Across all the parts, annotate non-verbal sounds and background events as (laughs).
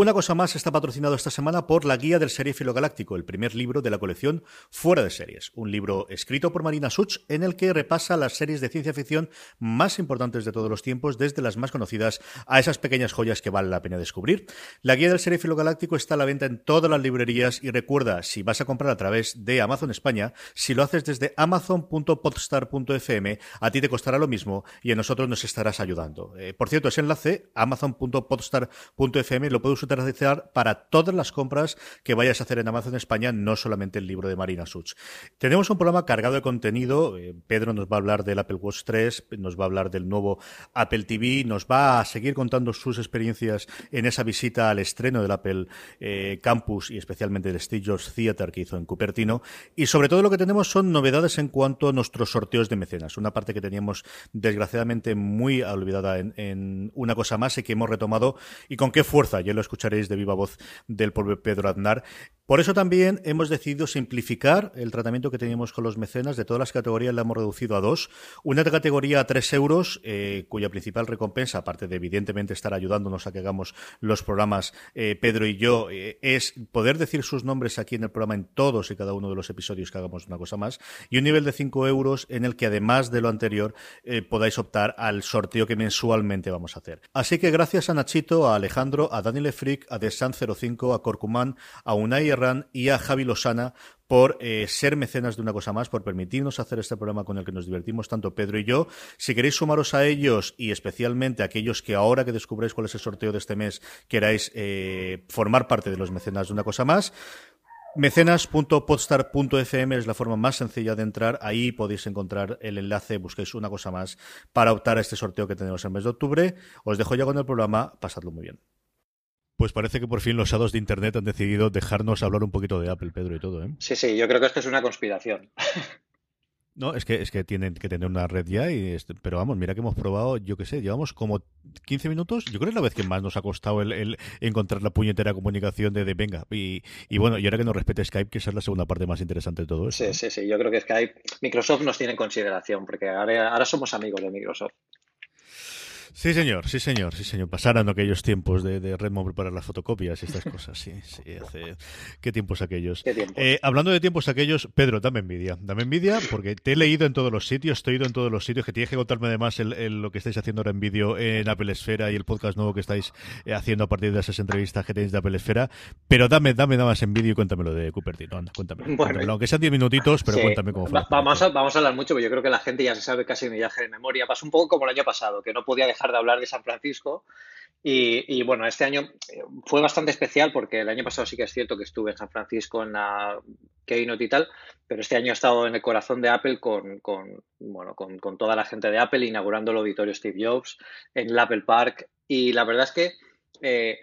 Una cosa más está patrocinado esta semana por la Guía del Serie Galáctico, el primer libro de la colección Fuera de Series, un libro escrito por Marina Such en el que repasa las series de ciencia ficción más importantes de todos los tiempos, desde las más conocidas a esas pequeñas joyas que vale la pena descubrir. La Guía del Serie Galáctico está a la venta en todas las librerías y recuerda, si vas a comprar a través de Amazon España, si lo haces desde amazon.podstar.fm, a ti te costará lo mismo y a nosotros nos estarás ayudando. Eh, por cierto, ese enlace, amazon.podstar.fm, lo puedes para todas las compras que vayas a hacer en Amazon España, no solamente el libro de Marina Such. Tenemos un programa cargado de contenido. Eh, Pedro nos va a hablar del Apple Watch 3, nos va a hablar del nuevo Apple TV, nos va a seguir contando sus experiencias en esa visita al estreno del Apple eh, Campus y especialmente del Steve Jobs Theater que hizo en Cupertino. Y sobre todo lo que tenemos son novedades en cuanto a nuestros sorteos de mecenas. Una parte que teníamos desgraciadamente muy olvidada en, en una cosa más y que hemos retomado y con qué fuerza. Ya lo escucharéis de viva voz del pobre Pedro Aznar. Por eso también hemos decidido simplificar el tratamiento que teníamos con los mecenas. De todas las categorías la hemos reducido a dos. Una categoría a tres euros, eh, cuya principal recompensa, aparte de evidentemente estar ayudándonos a que hagamos los programas eh, Pedro y yo, eh, es poder decir sus nombres aquí en el programa en todos y cada uno de los episodios que hagamos una cosa más. Y un nivel de cinco euros en el que además de lo anterior podáis optar al sorteo que mensualmente vamos a hacer. Así que gracias a Nachito, a Alejandro, a Daniel Frick, a Desan05, a Corcumán, a Unai y a Javi Losana por eh, ser mecenas de una cosa más, por permitirnos hacer este programa con el que nos divertimos tanto Pedro y yo. Si queréis sumaros a ellos y especialmente a aquellos que ahora que descubréis cuál es el sorteo de este mes queráis eh, formar parte de los mecenas de una cosa más, Mecenas.podstar.fm es la forma más sencilla de entrar. Ahí podéis encontrar el enlace, busquéis una cosa más para optar a este sorteo que tenemos en el mes de octubre. Os dejo ya con el programa, pasadlo muy bien. Pues parece que por fin los hados de Internet han decidido dejarnos hablar un poquito de Apple, Pedro, y todo, ¿eh? Sí, sí, yo creo que esto es una conspiración. No, es que, es que tienen que tener una red ya, y pero vamos, mira que hemos probado, yo qué sé, llevamos como 15 minutos, yo creo que es la vez que más nos ha costado el, encontrar la puñetera comunicación de, de venga, y, y, bueno, y ahora que nos respete Skype, que esa es la segunda parte más interesante de todo eso. Sí, sí, sí, yo creo que Skype, Microsoft nos tiene en consideración, porque ahora, ahora somos amigos de Microsoft. Sí, señor, sí, señor, sí, señor. Pasaron aquellos tiempos de, de Redmond preparar las fotocopias y estas cosas, sí, sí, hace... ¿Qué tiempos aquellos? Eh, hablando de tiempos aquellos, Pedro, dame envidia. Dame envidia porque te he leído en todos los sitios, te he ido en todos los sitios, que tienes que contarme además el, lo que estáis haciendo ahora en vídeo en Apple Esfera y el podcast nuevo que estáis eh, haciendo a partir de esas entrevistas que tenéis de Apple Esfera. Pero dame, dame nada más en vídeo y cuéntamelo de Cupertino. Anda, cuéntame. Bueno, Aunque sean 10 minutitos, pero cuéntame cómo fue. vamos, a, vamos a hablar mucho, porque yo creo que la gente ya se sabe casi mi viaje de memoria. Pasó un poco como el año pasado, que no podía dejar de hablar de San Francisco y, bueno, este año eh, fue bastante especial porque el año pasado sí que es cierto que estuve en San Francisco en la Keynote y tal, pero este año he estado en el corazón de Apple con, bueno, con, toda la gente de Apple inaugurando el auditorio Steve Jobs en el Apple Park. Y la verdad es que eh,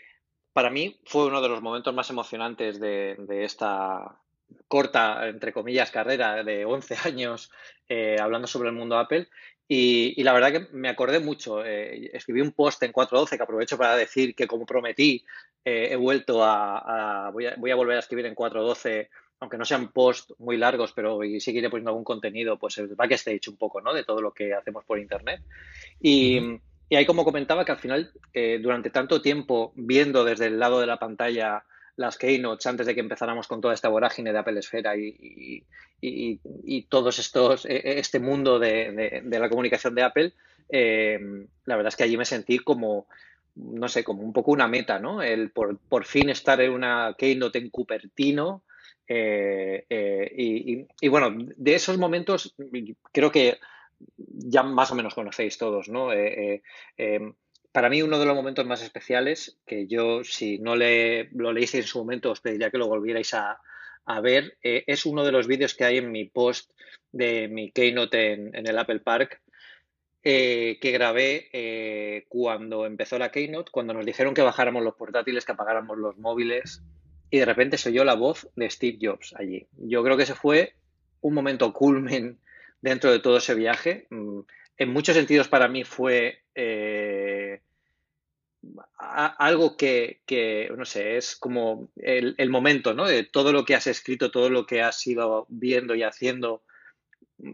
para mí fue uno de los momentos más emocionantes de, esta corta, entre comillas, carrera de 11 (laughs) años eh, hablando sobre el mundo Apple y, la verdad que me acordé mucho. Eh, escribí un post en 4.12 que aprovecho para decir que, como prometí, eh, he vuelto a. voy, a, voy, a, volver a escribir en 4.12, aunque no sean posts muy largos, pero y seguiré poniendo algún contenido, pues el backstage un poco, ¿no? De todo lo que hacemos por internet. Y, y ahí, como comentaba, que al final, eh, durante tanto tiempo viendo desde el lado de la pantalla las keynotes antes de que empezáramos con toda esta vorágine de Apple Esfera y, y, todos estos, e, e, este mundo de, la comunicación de Apple, eh, la verdad es que allí me sentí como, no sé, como un poco una meta, ¿no? El por, por fin estar en una Keynote en Cupertino. Eh, eh, y, y, bueno, de esos momentos creo que ya más o menos conocéis todos, ¿no? Para mí uno de los momentos más especiales, que yo si no le, lo leísteis en su momento os pediría que lo volvierais a, ver, es uno de los vídeos que hay en mi post de mi Keynote en, el Apple Park, eh, que grabé eh, cuando empezó la Keynote, cuando nos dijeron que bajáramos los portátiles, que apagáramos los móviles, y de repente se oyó la voz de Steve Jobs allí. Yo creo que ese fue un momento culmen dentro de todo ese viaje. Mm, en muchos sentidos para mí fue eh, algo que, no sé, es como el, el, momento, ¿no? De todo lo que has escrito, todo lo que has ido viendo y haciendo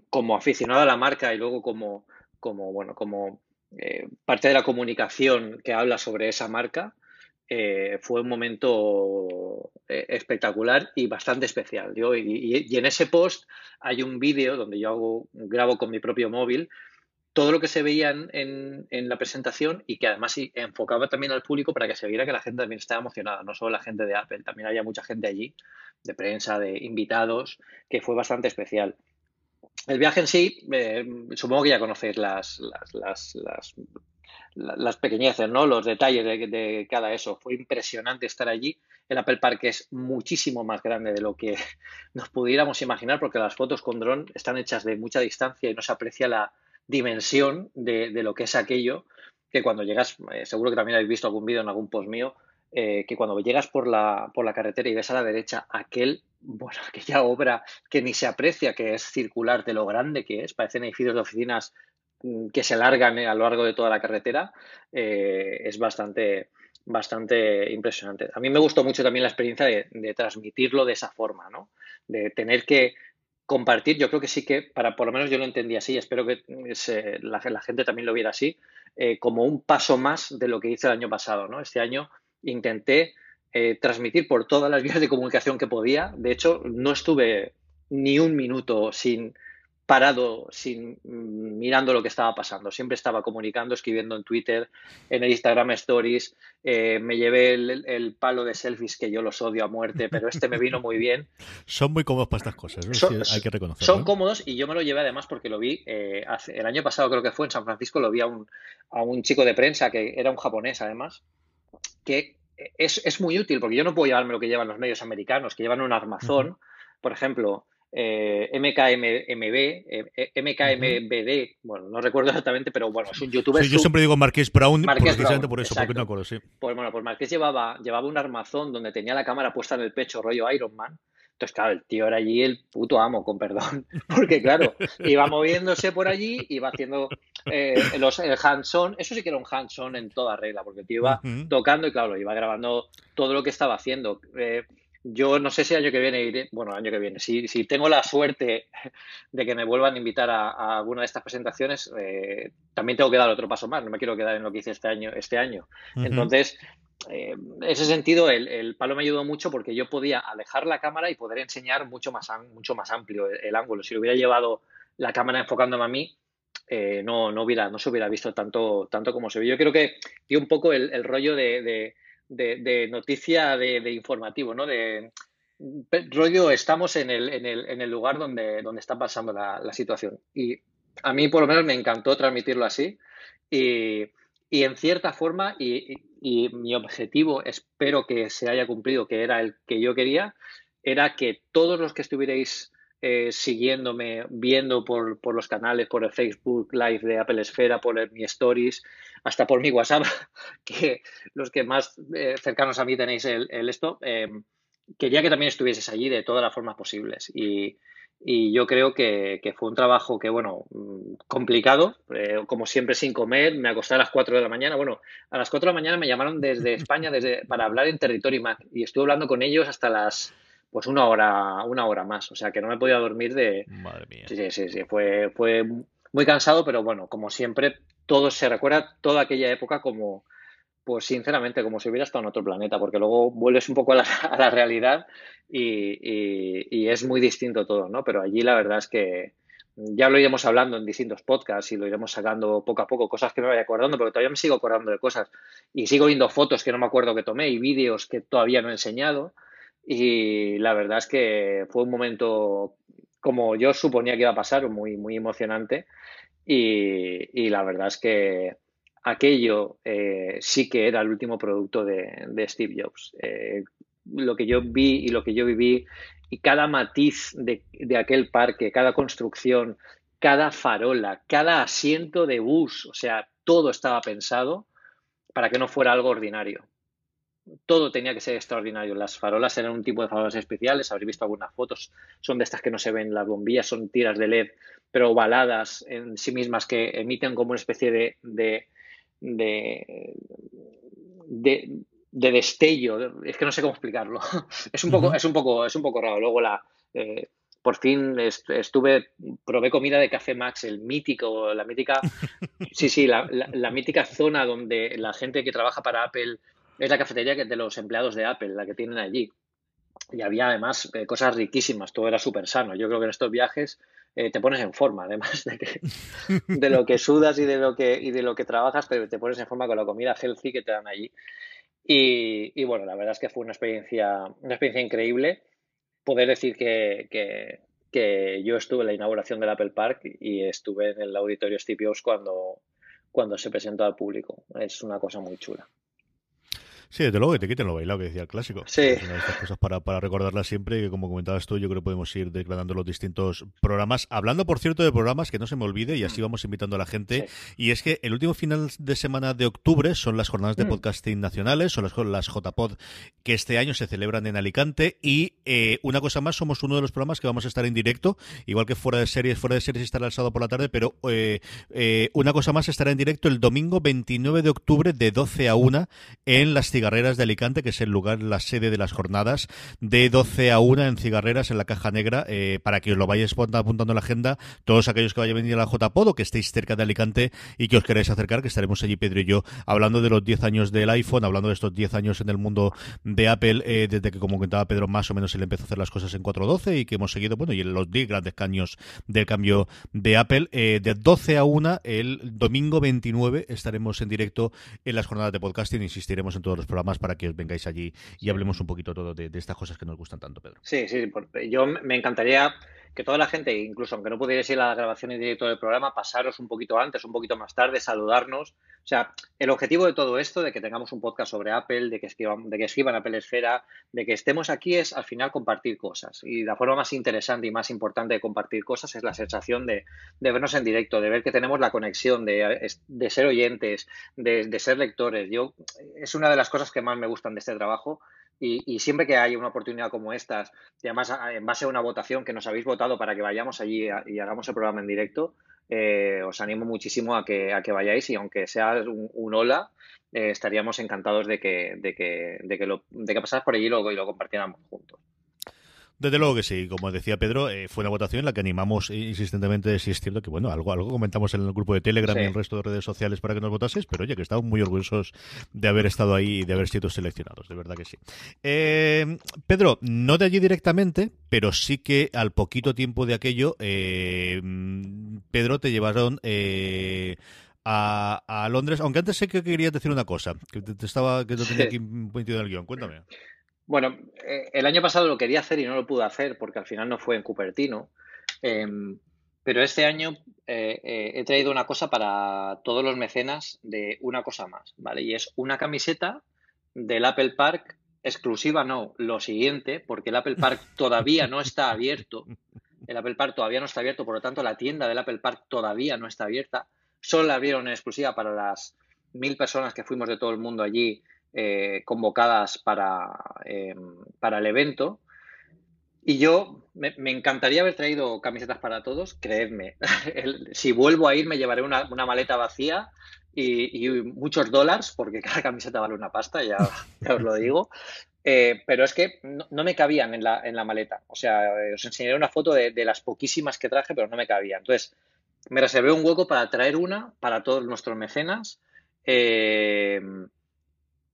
como aficionado a la marca y luego como, como, bueno, como eh, parte de la comunicación que habla sobre esa marca, eh, fue un momento eh, espectacular y bastante especial. Yo, y, en ese post hay un vídeo donde yo hago, grabo con mi propio móvil todo lo que se veía en, en, la presentación y que además enfocaba también al público para que se viera que la gente también estaba emocionada, no solo la gente de Apple, también había mucha gente allí, de prensa, de invitados, que fue bastante especial. El viaje en sí, eh, supongo que ya conocéis las, las, las, las, pequeñeces, ¿no? Los detalles de, cada eso. Fue impresionante estar allí. El Apple Park es muchísimo más grande de lo que (laughs) nos pudiéramos imaginar porque las fotos con dron están hechas de mucha distancia y no se aprecia la dimensión de, lo que es aquello que cuando llegas, eh, seguro que también habéis visto algún vídeo en algún post mío, eh, que cuando llegas por la, por la carretera y ves a la derecha aquel, (laughs) bueno, aquella obra que ni se aprecia, que es circular de lo grande que es, parecen edificios de oficinas mm, que se largan eh, a lo largo de toda la carretera, es bastante, bastante impresionante. A mí me gustó mucho también la experiencia de, transmitirlo de esa forma, ¿no? De tener que compartir, yo creo que sí que, para por lo menos yo lo entendí así, espero que la, la, gente también lo viera así, como un paso más de lo que hice el año pasado, ¿no? Este año intenté eh, transmitir por todas las vías de comunicación que podía. De hecho, no estuve ni un minuto sin parado, sin mm, mirando lo que estaba pasando. Siempre estaba comunicando, escribiendo en Twitter, en el Instagram Stories. Eh, me llevé el, palo de selfies que yo los odio a muerte, pero este me vino muy bien. (laughs) Son muy cómodos para estas cosas, hay que reconocerlo. Son cómodos y yo me lo llevé además porque lo vi eh, hace, el año pasado, creo que fue en San Francisco, lo vi a un, a un chico de prensa que era un japonés además, que es, muy útil porque yo no puedo llevarme lo que llevan los medios americanos, que llevan un armazón, por ejemplo, eh, MKMB, eh, MKMBD, bueno, no recuerdo exactamente, pero bueno, es un youtuber. yo siempre digo Marqués Brown, precisamente por eso, porque no acuerdo, sí. Pues bueno, pues Marqués llevaba, llevaba un armazón donde tenía la cámara puesta en el pecho, rollo Iron Man, entonces, claro, el tío era allí el puto amo, con perdón. (laughs) Porque, claro, iba moviéndose por allí, iba haciendo eh, los, el hands-on. Eso sí que era un hands-on en toda regla, porque el tío iba tocando y, claro, iba grabando todo lo que estaba haciendo. Eh, yo no sé si el año que viene iré, bueno, año que viene, si, si tengo la suerte (laughs) de que me vuelvan a invitar a, alguna de estas presentaciones, eh, también tengo que dar otro paso más, no me quiero quedar en lo que hice este año. Este año. Entonces, eh, en ese sentido, el, palo me ayudó mucho porque yo podía alejar la cámara y poder enseñar mucho más, mucho más amplio el, ángulo. Si hubiera llevado la cámara enfocándome a mí, eh, no, no, hubiera, no se hubiera visto tanto, tanto como se ve. Yo creo que dio un poco el, rollo de, noticia de, informativo, ¿no? De rollo, estamos en el, en el, en el lugar donde, donde está pasando la, situación. Y a mí, por lo menos, me encantó transmitirlo así. Y, y en cierta forma, y, mi objetivo, espero que se haya cumplido, que era el que yo quería, era que todos los que estuvierais eh, siguiéndome, viendo por, los canales, por el Facebook Live de Apple Esfera, por mi Stories, hasta por mi WhatsApp, (laughs) que los que más eh, cercanos a mí tenéis el, esto, eh, quería que también estuvieses allí de todas las formas posibles. Y, y yo creo que, fue un trabajo que, bueno, mm, complicado, eh, como siempre sin comer, me acosté a las 4 de la mañana. Bueno, a las 4 de la mañana me llamaron desde España desde, para hablar en Territory Mac y estuve hablando con ellos hasta las, pues una hora, una hora más, o sea que no me podía dormir de... Madre mía. Sí, sí, sí, fue, fue muy cansado, pero bueno, como siempre, todo se recuerda toda aquella época como pues sinceramente, como si hubiera estado en otro planeta, porque luego vuelves un poco a la, realidad y, es muy distinto todo, ¿no? Pero allí la verdad es que ya lo iremos hablando en distintos podcasts y lo iremos sacando poco a poco, cosas que me vaya acordando, porque todavía me sigo acordando de cosas y sigo viendo fotos que no me acuerdo que tomé y vídeos que todavía no he enseñado. Y la verdad es que fue un momento como yo suponía que iba a pasar, muy, muy emocionante. Y, la verdad es que aquello eh, sí que era el último producto de, Steve Jobs. Eh, lo que yo vi y lo que yo viví y cada matiz de, aquel parque, cada construcción, cada farola, cada asiento de bus, o sea, todo estaba pensado para que no fuera algo ordinario. Todo tenía que ser extraordinario. Las farolas eran un tipo de farolas especiales, habréis visto algunas fotos, son de estas que no se ven las bombillas, son tiras de LED, pero ovaladas en sí mismas que emiten como una especie de, de, de, de destello, es que no sé cómo explicarlo. (laughs) Es un poco, es un poco, es un poco raro. Luego la eh, por fin estuve, probé comida de Café Max, el mítico, la mítica, (laughs) sí, sí, la, la, mítica zona donde la gente que trabaja para Apple es la cafetería de los empleados de Apple, la que tienen allí. Y había además eh, cosas riquísimas, todo era súper sano. Yo creo que en estos viajes eh, te pones en forma, además de, que, de lo que sudas y de lo que, y de lo que trabajas, pero te pones en forma con la comida healthy que te dan allí. Y, bueno, la verdad es que fue una experiencia, una experiencia increíble poder decir que, que, yo estuve en la inauguración del Apple Park y estuve en el auditorio Jobs cuando, cuando se presentó al público. Es una cosa muy chula. Sí, desde luego que te quiten lo bailado que decía el clásico. Sí. Es una de estas cosas para, para recordarlas siempre y que como comentabas tú, yo creo que podemos ir declarando los distintos programas. Hablando, por cierto, de programas, que no se me olvide y así mm. vamos invitando a la gente. Y es que el último final de semana de octubre son las jornadas de mm. podcasting nacionales, son las, las JPod que este año se celebran en Alicante. Y eh, una cosa más, somos uno de los programas que vamos a estar en directo, igual que fuera de series, fuera de series estará el sábado por la tarde, pero eh, eh, una cosa más estará en directo el domingo 29 de octubre de 12 a 1 en las Cigarreras de Alicante, que es el lugar, la sede de las jornadas, de 12 a 1 en Cigarreras, en la Caja Negra, eh, para que os lo vayáis apuntando en la agenda, todos aquellos que vayan a venir a la JPod o que estéis cerca de Alicante y que os queráis acercar, que estaremos allí Pedro y yo hablando de los 10 años del iPhone, hablando de estos 10 años en el mundo de Apple, eh, desde que, como comentaba Pedro, más o menos él empezó a hacer las cosas en 4.12 y que hemos seguido, bueno, y en los 10 grandes caños del cambio de Apple. Eh, de 12 a 1, el domingo 29 estaremos en directo en las jornadas de podcasting, insistiremos en todos los programas para que os vengáis allí y hablemos un poquito todo de, estas cosas que nos gustan tanto, Pedro. Sí, sí, yo me encantaría que toda la gente, incluso aunque no pudierais ir a la grabación en directo del programa, pasaros un poquito antes, un poquito más tarde, saludarnos. O sea, el objetivo de todo esto, de que tengamos un podcast sobre Apple, de que escriban, de que Apple Esfera, de que estemos aquí, es al final compartir cosas. Y la forma más interesante y más importante de compartir cosas es la sensación de, vernos en directo, de ver que tenemos la conexión, de, ser oyentes, de, de ser lectores. Yo, es una de las cosas que más me gustan de este trabajo y, siempre que hay una oportunidad como estas, y además en base a una votación que nos habéis votado para que vayamos allí y hagamos el programa en directo, eh, os animo muchísimo a que, a que vayáis y aunque sea un, hola, eh, estaríamos encantados de que, de que, de que, lo, de que pasaras por allí y lo, y lo compartiéramos juntos. Desde luego que sí, como decía Pedro, eh, fue una votación en la que animamos insistentemente, si es cierto que, bueno, algo, algo comentamos en el grupo de Telegram y en el resto de redes sociales para que nos votaseis, pero oye, que estamos muy orgullosos de haber estado ahí y de haber sido seleccionados, de verdad que sí. Eh, Pedro, no de allí directamente, pero sí que al poquito tiempo de aquello, eh, Pedro, te llevaron... A, Londres, aunque antes sé que querías decir una cosa, que te, estaba que no tenía aquí metido en el guion. Cuéntame. Bueno, eh, el año pasado lo quería hacer y no lo pude hacer porque al final no fue en Cupertino. Em, pero este año eh, eh, he traído una cosa para todos los mecenas de una cosa más, ¿vale? Y es una camiseta del Apple Park exclusiva, no, lo siguiente, porque el Apple Park (laughs) todavía no está abierto. El Apple Park todavía no está abierto, por lo tanto la tienda del Apple Park todavía no está abierta. Solo la abrieron en exclusiva para las mil personas que fuimos de todo el mundo allí eh, convocadas para, eh, para, el evento. Y yo me, encantaría haber traído camisetas para todos, creedme. (laughs) si vuelvo a ir me llevaré una, maleta vacía y, muchos dólares, porque (laughs) cada camiseta vale una pasta, ya, os lo digo. Eh, pero es que no, me cabían en la, en la, maleta. O sea, os enseñaré una foto de, de, las poquísimas que traje, pero no me cabían. Entonces, me reservé un hueco para traer una para todos nuestros mecenas. Eh,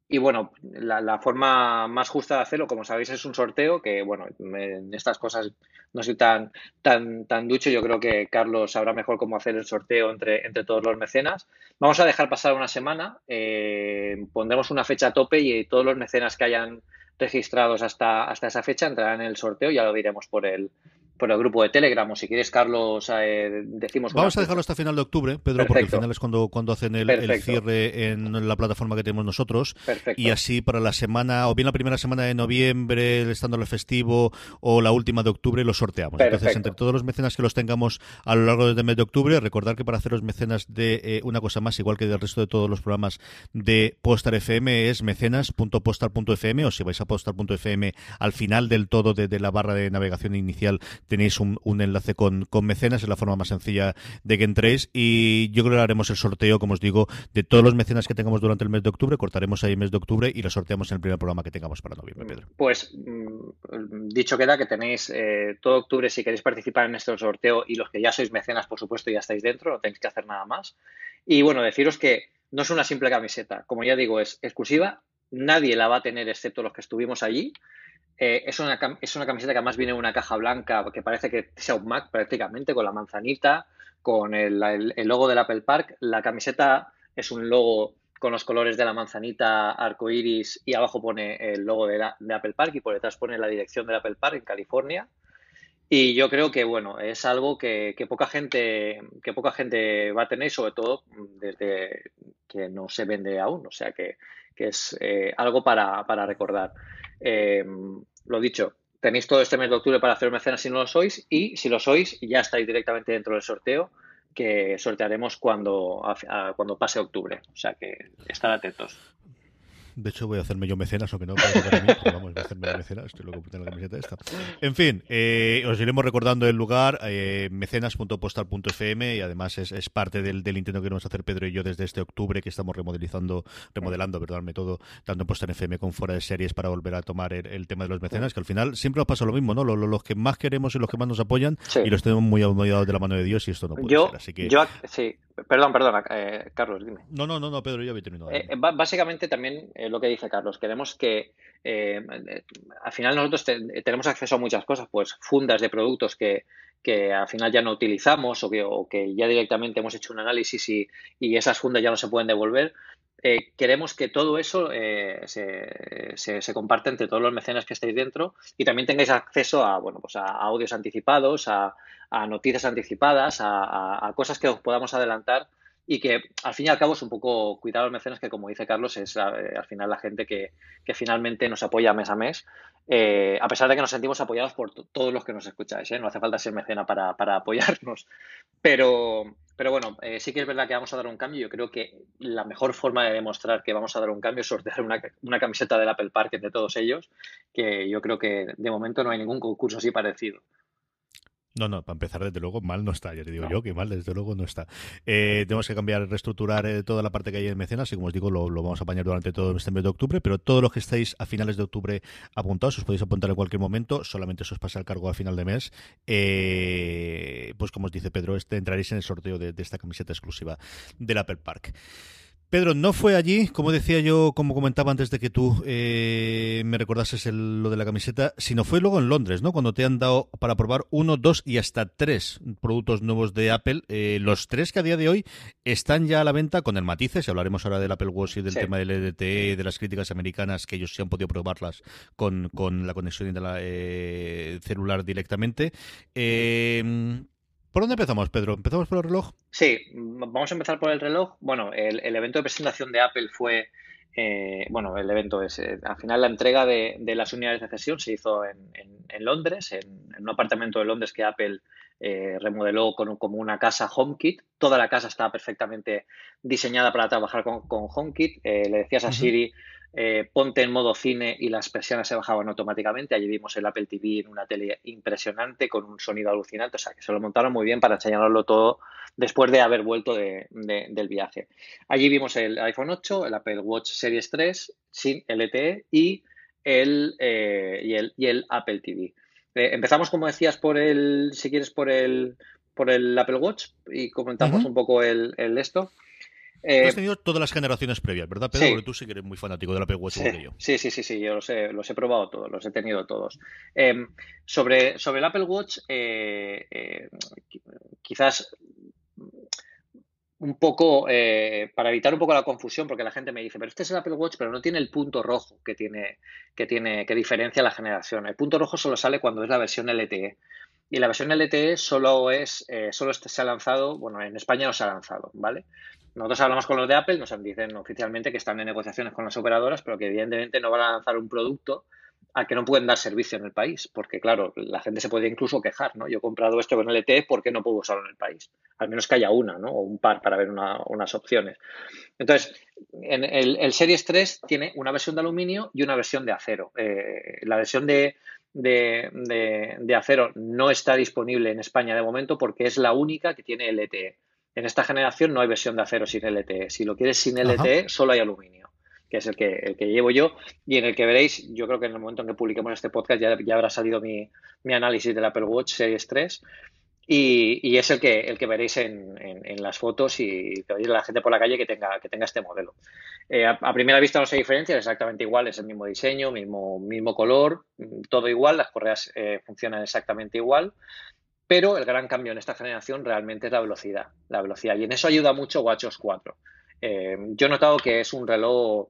y bueno, la, forma más justa de hacerlo, como sabéis, es un sorteo que, bueno, en estas cosas no soy tan, tan, tan ducho. Yo creo que Carlos sabrá mejor cómo hacer el sorteo entre, entre todos los mecenas. Vamos a dejar pasar una semana, eh, pondremos una fecha a tope y todos los mecenas que hayan registrados hasta, hasta esa fecha entrarán en el sorteo. Ya lo diremos por el, por el grupo de Telegram o si quieres, Carlos, eh, decimos... Vamos a dejarlo hasta final de octubre, Pedro, porque al final es cuando, cuando hacen el, cierre en la plataforma que tenemos nosotros. Y así para la semana, o bien la primera semana de noviembre, estando el festivo, o la última de octubre, lo sorteamos. Entonces, entre todos los mecenas que los tengamos a lo largo del mes de octubre, recordar que para hacer los mecenas de eh, una cosa más, igual que del resto de todos los programas de Postar FM, es mecenas.postar.fm, o si vais a postar.fm al final del todo de, de la barra de navegación inicial tenéis un, enlace con, con, mecenas, es la forma más sencilla de que entréis y yo creo que haremos el sorteo, como os digo, de todos los mecenas que tengamos durante el mes de octubre, cortaremos ahí el mes de octubre y lo sorteamos en el primer programa que tengamos para noviembre, Pedro. Pues mm, dicho queda que tenéis eh, todo octubre si queréis participar en este sorteo y los que ya sois mecenas, por supuesto, ya estáis dentro, no tenéis que hacer nada más. Y bueno, deciros que no es una simple camiseta, como ya digo, es exclusiva, nadie la va a tener excepto los que estuvimos allí. Eh, es, una, es una camiseta que además viene en una caja blanca que parece que sea un Mac prácticamente, con la manzanita, con el, logo del Apple Park. La camiseta es un logo con los colores de la manzanita, arco iris, y abajo pone el logo de, Apple Park y por detrás pone la dirección del Apple Park en California. Y yo creo que bueno, es algo que, poca gente, que poca gente va a tener, sobre todo desde que no se vende aún. O sea que, es eh, algo para, para recordar. Eh, lo dicho, tenéis todo este mes de octubre para hacer mecenas si no lo sois y si lo sois ya estáis directamente dentro del sorteo que sortearemos cuando, cuando pase octubre. O sea que estar atentos. De hecho, voy a hacerme yo mecenas, aunque no para mí, pero vamos, voy a hacerme mecenas, estoy loco por tener la camiseta esta. En fin, eh, os iremos recordando el lugar, eh, mecenas.postal.fm, y además es, es parte del, del, intento que queremos hacer Pedro y yo desde este octubre, que estamos remodelizando, remodelando, perdón, todo, tanto en Postal FM como fuera de series, para volver a tomar el, tema de los mecenas, que al final siempre nos pasa lo mismo, ¿no? Los, que más queremos y los que más nos apoyan, y los tenemos muy, dados de la mano de Dios, y esto no puede ser. Así que... yo sí, Perdón, perdona, eh, Carlos, dime. No, no, no, no, Pedro, ya había terminado. Eh, básicamente también eh, lo que dice Carlos, queremos que al final nosotros tenemos acceso a muchas cosas, pues fundas de productos que, que al final ya no utilizamos o que, o que ya directamente hemos hecho un análisis y, y, esas fundas ya no se pueden devolver. queremos que todo eso se, se, se, comparte entre todos los mecenas que estéis dentro y también tengáis acceso a, bueno, pues a audios anticipados, a, a noticias anticipadas, a, cosas que os podamos adelantar y que al fin y al cabo es un poco cuidar a los mecenas que como dice Carlos es eh, al final la gente que, finalmente nos apoya mes a mes eh, a pesar de que nos sentimos apoyados por todos los que nos escucháis ¿eh? no hace falta ser mecena para, apoyarnos. Pero pero bueno sí que es verdad que vamos a dar un cambio. Yo creo que la mejor forma de demostrar que vamos a dar un cambio es sortear una, una camiseta del Apple Park entre todos ellos que yo creo que de momento no hay ningún concurso así parecido no, no, para empezar, desde luego, mal no está. Ya te digo yo que mal, desde luego, no está. Eh, tenemos que cambiar, reestructurar eh, toda la parte que hay en mecenas y, como os digo, lo, vamos a apañar durante todo este mes de octubre. Pero todos los que estáis a finales de octubre apuntados, os podéis apuntar en cualquier momento. Solamente os pasa el cargo a final de mes. Eh, pues, como os dice Pedro, este, entraréis en el sorteo de, de esta camiseta exclusiva del Apple Park. Pedro, no fue allí, como decía yo, como comentaba antes de que tú eh, me recordases lo de la camiseta, sino fue luego en Londres, ¿no? Cuando te han dado para probar uno, dos y hasta tres productos nuevos de Apple. Eh, los tres que a día de hoy están ya a la venta con el matices, y hablaremos ahora del Apple Watch y del tema del EDT, de las críticas americanas, que ellos sí han podido probarlas con, con la conexión de la, eh, celular directamente. Eh, ¿Por dónde empezamos, Pedro? ¿Empezamos por el reloj? Sí, vamos a empezar por el reloj. Bueno, el, evento de presentación de Apple fue, eh, bueno, el evento es, eh, al final la entrega de, las unidades de sesión se hizo en, Londres, en, un apartamento de Londres que Apple eh, remodeló con, como una casa HomeKit. Toda la casa estaba perfectamente diseñada para trabajar con, HomeKit. le decías a Siri eh, ponte en modo cine y las persianas se bajaban automáticamente. Allí vimos el Apple TV en una tele impresionante con un sonido alucinante. O sea, que se lo montaron muy bien para enseñarlo todo después de haber vuelto del viaje. Allí vimos el iPhone 8, el Apple Watch Series 3 sin LTE y el, eh, y el, y el Apple TV. Eh, empezamos, como decías, por el, si quieres, por el, por el Apple Watch y comentamos un poco el, el esto. Has tenido todas las generaciones previas, ¿verdad, Pedro? Porque tú sí que eres muy fanático del Apple Watch sí, yo. Sí, sí, sí, sí, yo los he, los he probado todos, los he tenido todos. Em, sobre, sobre el Apple Watch, quizás un poco, eh, para evitar un poco la confusión, porque la gente me dice, pero este es el Apple Watch, pero no tiene el punto rojo que tiene, que tiene, que diferencia la generación. El punto rojo solo sale cuando es la versión LTE. Y la versión LTE solo es, eh, solo se ha lanzado, bueno, en España no se ha lanzado, ¿vale? Nosotros hablamos con los de Apple, nos dicen oficialmente que están en negociaciones con las operadoras, pero que evidentemente no van a lanzar un producto a que no pueden dar servicio en el país, porque claro, la gente se puede incluso quejar, ¿no? Yo he comprado esto con LTE, ¿por qué no puedo usarlo en el país? Al menos que haya una, ¿no? O un par para ver unas opciones. Entonces, en el, Series 3 tiene una versión de aluminio y una versión de acero. Eh, la versión de, de, acero no está disponible en España de momento porque es la única que tiene LTE. En esta generación no hay versión de acero sin LTE. Si lo quieres sin LTE, solo hay aluminio que es el que, el que llevo yo, y en el que veréis, yo creo que en el momento en que publiquemos este podcast ya, ya habrá salido mi, mi, análisis del Apple Watch Series 3, y, y es el que, el que veréis en, en, las fotos y que a la gente por la calle que tenga, que tenga este modelo. Eh, a, primera vista no se diferencia, es exactamente igual, es el mismo diseño, mismo, mismo color, todo igual, las correas eh, funcionan exactamente igual, pero el gran cambio en esta generación realmente es la velocidad, la velocidad, y en eso ayuda mucho WatchOS 4. Eh, yo he notado que es un reloj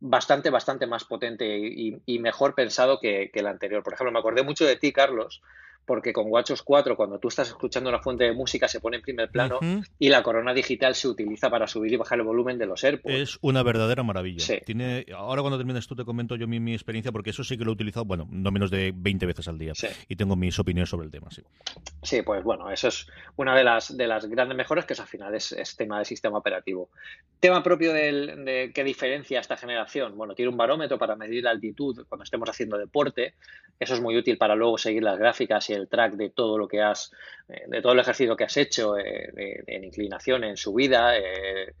bastante, bastante más potente y, mejor pensado que, que, el anterior. Por ejemplo, me acordé mucho de ti, Carlos, porque con WatchOS 4, cuando tú estás escuchando una fuente de música, se pone en primer plano y la corona digital se utiliza para subir y bajar el volumen de los AirPods. Es una verdadera maravilla. Tiene, ahora cuando termines tú te comento yo mi, experiencia, porque eso sí que lo he utilizado, bueno, no menos de 20 veces al día. Y tengo mis opiniones sobre el tema, sí. Sí, pues bueno, eso es una de las, de las grandes mejoras que es, al final es, tema de sistema operativo. Tema propio del, de qué diferencia esta generación. Bueno, tiene un barómetro para medir la altitud cuando estemos haciendo deporte. Eso es muy útil para luego seguir las gráficas y el track de todo lo que has, eh, de todo el ejercicio que has hecho eh, en inclinación, en subida. Eh,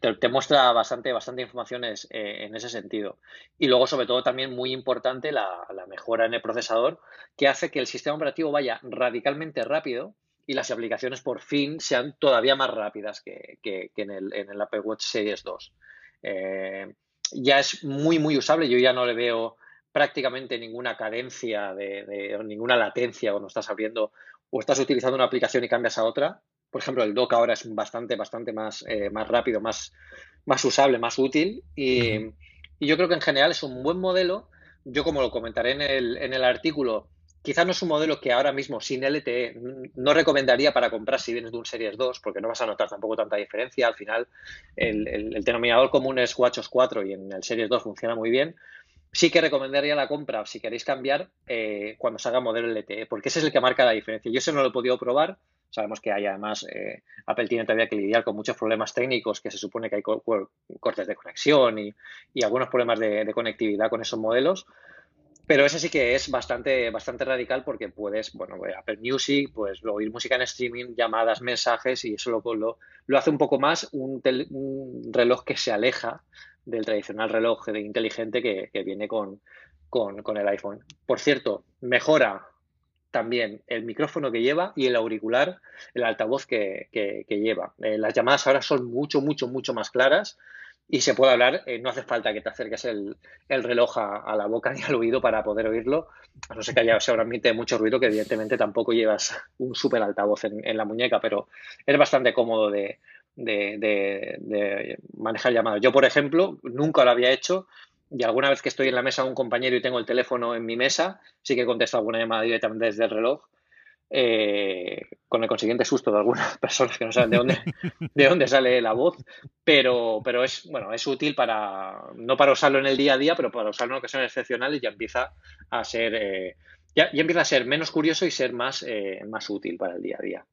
te, muestra bastante, bastante informaciones en ese sentido. Y luego, sobre todo, también muy importante la, mejora en el procesador, que hace que el sistema operativo vaya radicalmente rápido y las aplicaciones por fin sean todavía más rápidas que, en, el, en, el, Apple Watch Series 2. ya es muy, muy usable. Yo ya no le veo prácticamente ninguna cadencia de, ninguna latencia cuando estás abriendo o estás utilizando una aplicación y cambias a otra. Por ejemplo, el dock ahora es bastante, bastante más, eh, más rápido, más, más usable, más útil. Y, yo creo que en general es un buen modelo. Yo, como lo comentaré en el, en el artículo, quizás no es un modelo que ahora mismo sin LTE no recomendaría para comprar si vienes de un Series 2, porque no vas a notar tampoco tanta diferencia. Al final, el, el denominador común es WatchOS 4 y en el Series 2 funciona muy bien sí que recomendaría la compra si queréis cambiar eh, cuando salga modelo LTE, porque ese es el que marca la diferencia. Yo eso no lo he podido probar. Sabemos que hay además, eh, Apple tiene todavía que lidiar con muchos problemas técnicos, que se supone que hay cortes de conexión y, algunos problemas de, conectividad con esos modelos. Pero ese sí que es bastante, bastante radical porque puedes, bueno, Apple Music, pues oír música en streaming, llamadas, mensajes y eso lo, lo, hace un poco más un reloj que se aleja del tradicional reloj de inteligente que, viene con, el iPhone. Por cierto, mejora también el micrófono que lleva y el auricular, el altavoz que, lleva. Eh, las llamadas ahora son mucho, mucho, mucho más claras y se puede hablar, eh, no hace falta que te acerques el, reloj a, la boca (laughs) ni al oído para poder oírlo, a no ser que haya seguramente mucho ruido, que evidentemente tampoco llevas un súper altavoz en, en, la muñeca, pero es bastante cómodo de, de, manejar llamadas. Yo, por ejemplo, nunca lo había hecho y alguna vez que estoy en la mesa de un compañero y tengo el teléfono en mi mesa, sí que contesto alguna llamada directamente desde el reloj. Eh, con el consiguiente susto de algunas (laughs) personas que no saben de dónde, de dónde sale la voz, pero, pero es, bueno, es útil para, no para usarlo en el día a día, pero para usarlo en ocasiones excepcionales ya empieza a ser, eh, ya, empieza a ser menos curioso y ser más, eh, más útil para el día a día.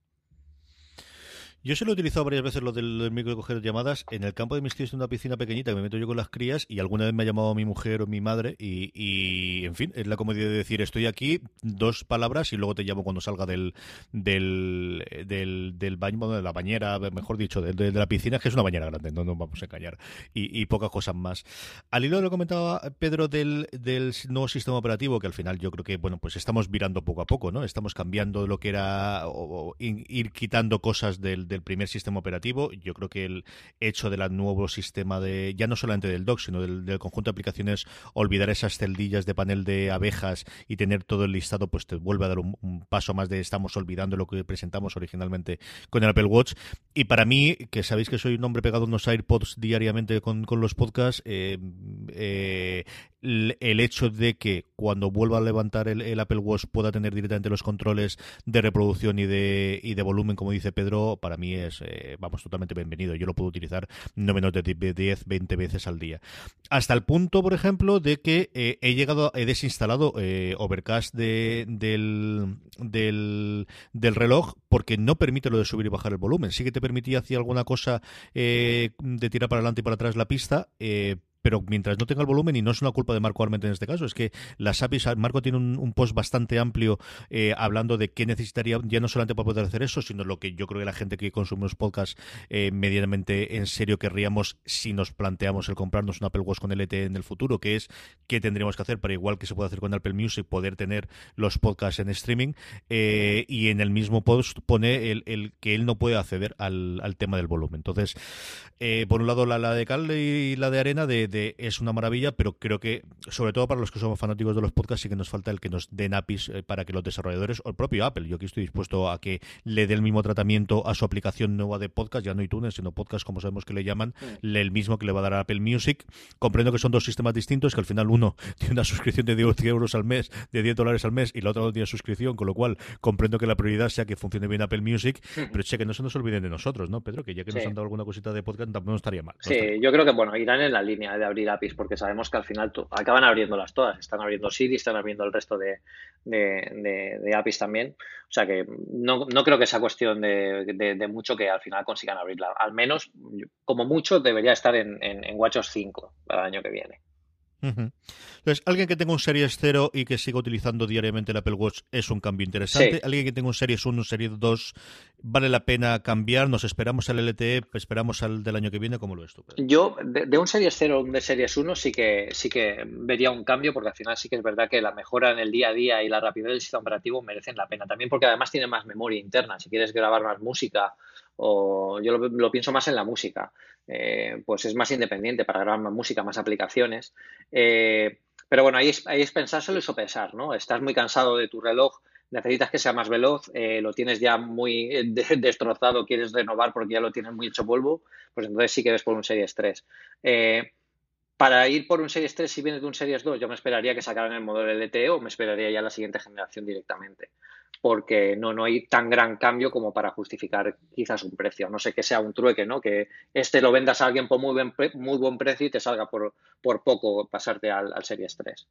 Yo se lo he utilizado varias veces lo del, micro de coger llamadas. En el campo de mis tíos en una piscina pequeñita que me meto yo con las crías y alguna vez me ha llamado mi mujer o mi madre y, en fin, es la comodidad de decir estoy aquí, dos palabras y luego te llamo cuando salga del del, del, baño, de la bañera, mejor dicho, de, la piscina, que es una bañera grande, no nos vamos a engañar, y, pocas cosas más. Al hilo de lo que comentaba Pedro del, del nuevo sistema operativo, que al final yo creo que, bueno, pues estamos virando poco a poco, ¿no? Estamos cambiando lo que era, o, ir quitando cosas del del primer sistema operativo. Yo creo que el hecho del nuevo sistema de, ya no solamente del dock, sino del, conjunto de aplicaciones, olvidar esas celdillas de panel de abejas y tener todo el listado, pues te vuelve a dar un, paso más de estamos olvidando lo que presentamos originalmente con el Apple Watch. Y para mí, que sabéis que soy un hombre pegado a unos AirPods diariamente con, los podcasts, eh, eh, el hecho de que cuando vuelva a levantar el, Apple Watch pueda tener directamente los controles de reproducción y de, y de volumen, como dice Pedro, para mí es, eh, vamos, totalmente bienvenido. Yo lo puedo utilizar no menos de 10, 20 veces al día. Hasta el punto, por ejemplo, de que eh, he llegado, he desinstalado eh, Overcast de, del, del, del, reloj porque no permite lo de subir y bajar el volumen. Sí que te permitía hacer alguna cosa de tirar para adelante y para atrás la pista, pero mientras no tenga el volumen, y no es una culpa de Marco Arment en este caso, es que las APIs, Marco tiene un, post bastante amplio eh, hablando de qué necesitaría, ya no solamente para poder hacer eso, sino lo que yo creo que la gente que consumimos podcast eh, medianamente en serio querríamos si nos planteamos el comprarnos un Apple Watch con LTE en el futuro, que es qué tendríamos que hacer para igual que se puede hacer con Apple Music, poder tener los podcasts en streaming, eh, y en el mismo post pone el, que él no puede acceder al, tema del volumen. Entonces, por un lado la, la de cal y la de arena de es una maravilla, pero creo que, sobre todo para los que somos fanáticos de los podcasts, sí que nos falta el que nos den APIs eh, para que los desarrolladores o el propio Apple, yo aquí estoy dispuesto a que le dé el mismo tratamiento a su aplicación nueva de podcast, ya no iTunes, sino podcast, como sabemos que le llaman, el mismo que le va a dar a Apple Music. Comprendo que son dos sistemas distintos, que al final uno (laughs) tiene una suscripción de 10 euros al mes, de 10 dólares al mes, y el otro no tiene suscripción, con lo cual comprendo que la prioridad sea que funcione bien Apple Music, pero sé que no se nos olviden de nosotros, ¿no, Pedro? Que ya que nos han dado alguna cosita de podcast, tampoco estaría mal. sí, yo creo que, bueno, irán en la línea de abrir APIs, porque sabemos que al final acaban abriéndolas todas. Están abriendo Siri, están abriendo el resto de, de, APIs también. O sea que no, no creo que sea cuestión de, mucho que al final consigan abrirla. Al menos, como mucho, debería estar en, en, en WatchOS 5 para el año que viene. Entonces, alguien que tenga un Series 0 y que siga utilizando diariamente el Apple Watch es un cambio interesante. Alguien que tenga un Series 1, un Series 2, vale la pena cambiar. Nos esperamos al LTE, esperamos al del año que viene. ¿Cómo lo ves tú? Yo, de, un Series 0 o un de Series 1, sí que, sí que vería un cambio, porque al final sí que es verdad que la mejora en el día a día y la rapidez del sistema operativo merecen la pena. También porque además tiene más memoria interna. Si quieres grabar más música o yo lo, pienso más en la música, eh, pues es más independiente para grabar más música, más aplicaciones. Eh, pero bueno, ahí es, ahí es pensárselo y sopesar, ¿no? Estás muy cansado de tu reloj, necesitas que sea más veloz, eh, lo tienes ya muy (laughs) destrozado, quieres renovar porque ya lo tienes muy hecho polvo, pues entonces sí que ves por un Series 3. para ir por un Series 3 si vienes de un Series 2, yo me esperaría que sacaran el modelo LTE o me esperaría ya la siguiente generación directamente porque no, no hay tan gran cambio como para justificar quizás un precio. No sé que sea un trueque, ¿no? Que este lo vendas a alguien por muy buen, muy buen precio y te salga por, por poco pasarte al, al Series 3.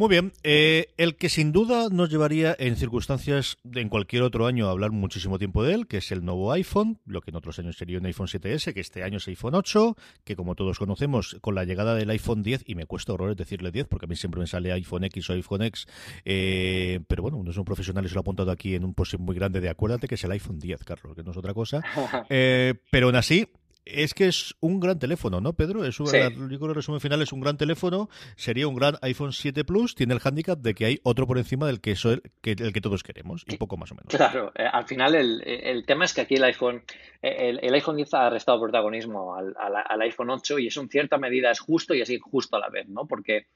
Muy bien, eh, el que sin duda nos llevaría en circunstancias de en cualquier otro año a hablar muchísimo tiempo de él, que es el nuevo iPhone, lo que en otros años sería un iPhone 7S, que este año es iPhone 8, que como todos conocemos, con la llegada del iPhone 10, y me cuesta horrores decirle 10, porque a mí siempre me sale iPhone X o iPhone X, eh, pero bueno, uno es un profesional y se lo ha apuntado aquí en un post muy grande de acuérdate que es el iPhone 10, Carlos, que no es otra cosa, (laughs) eh, pero aún así, es que es un gran teléfono, ¿no, Pedro? Es un, el resumen final es un gran teléfono, sería un gran iPhone 7 Plus, tiene el hándicap de que hay otro por encima del que, el que todos queremos, y poco más o menos. Claro, eh, al final el, tema es que aquí el iPhone, el, iPhone 10 ha restado protagonismo al, iPhone 8 y eso en cierta medida es justo y así justo a la vez, ¿no? Porque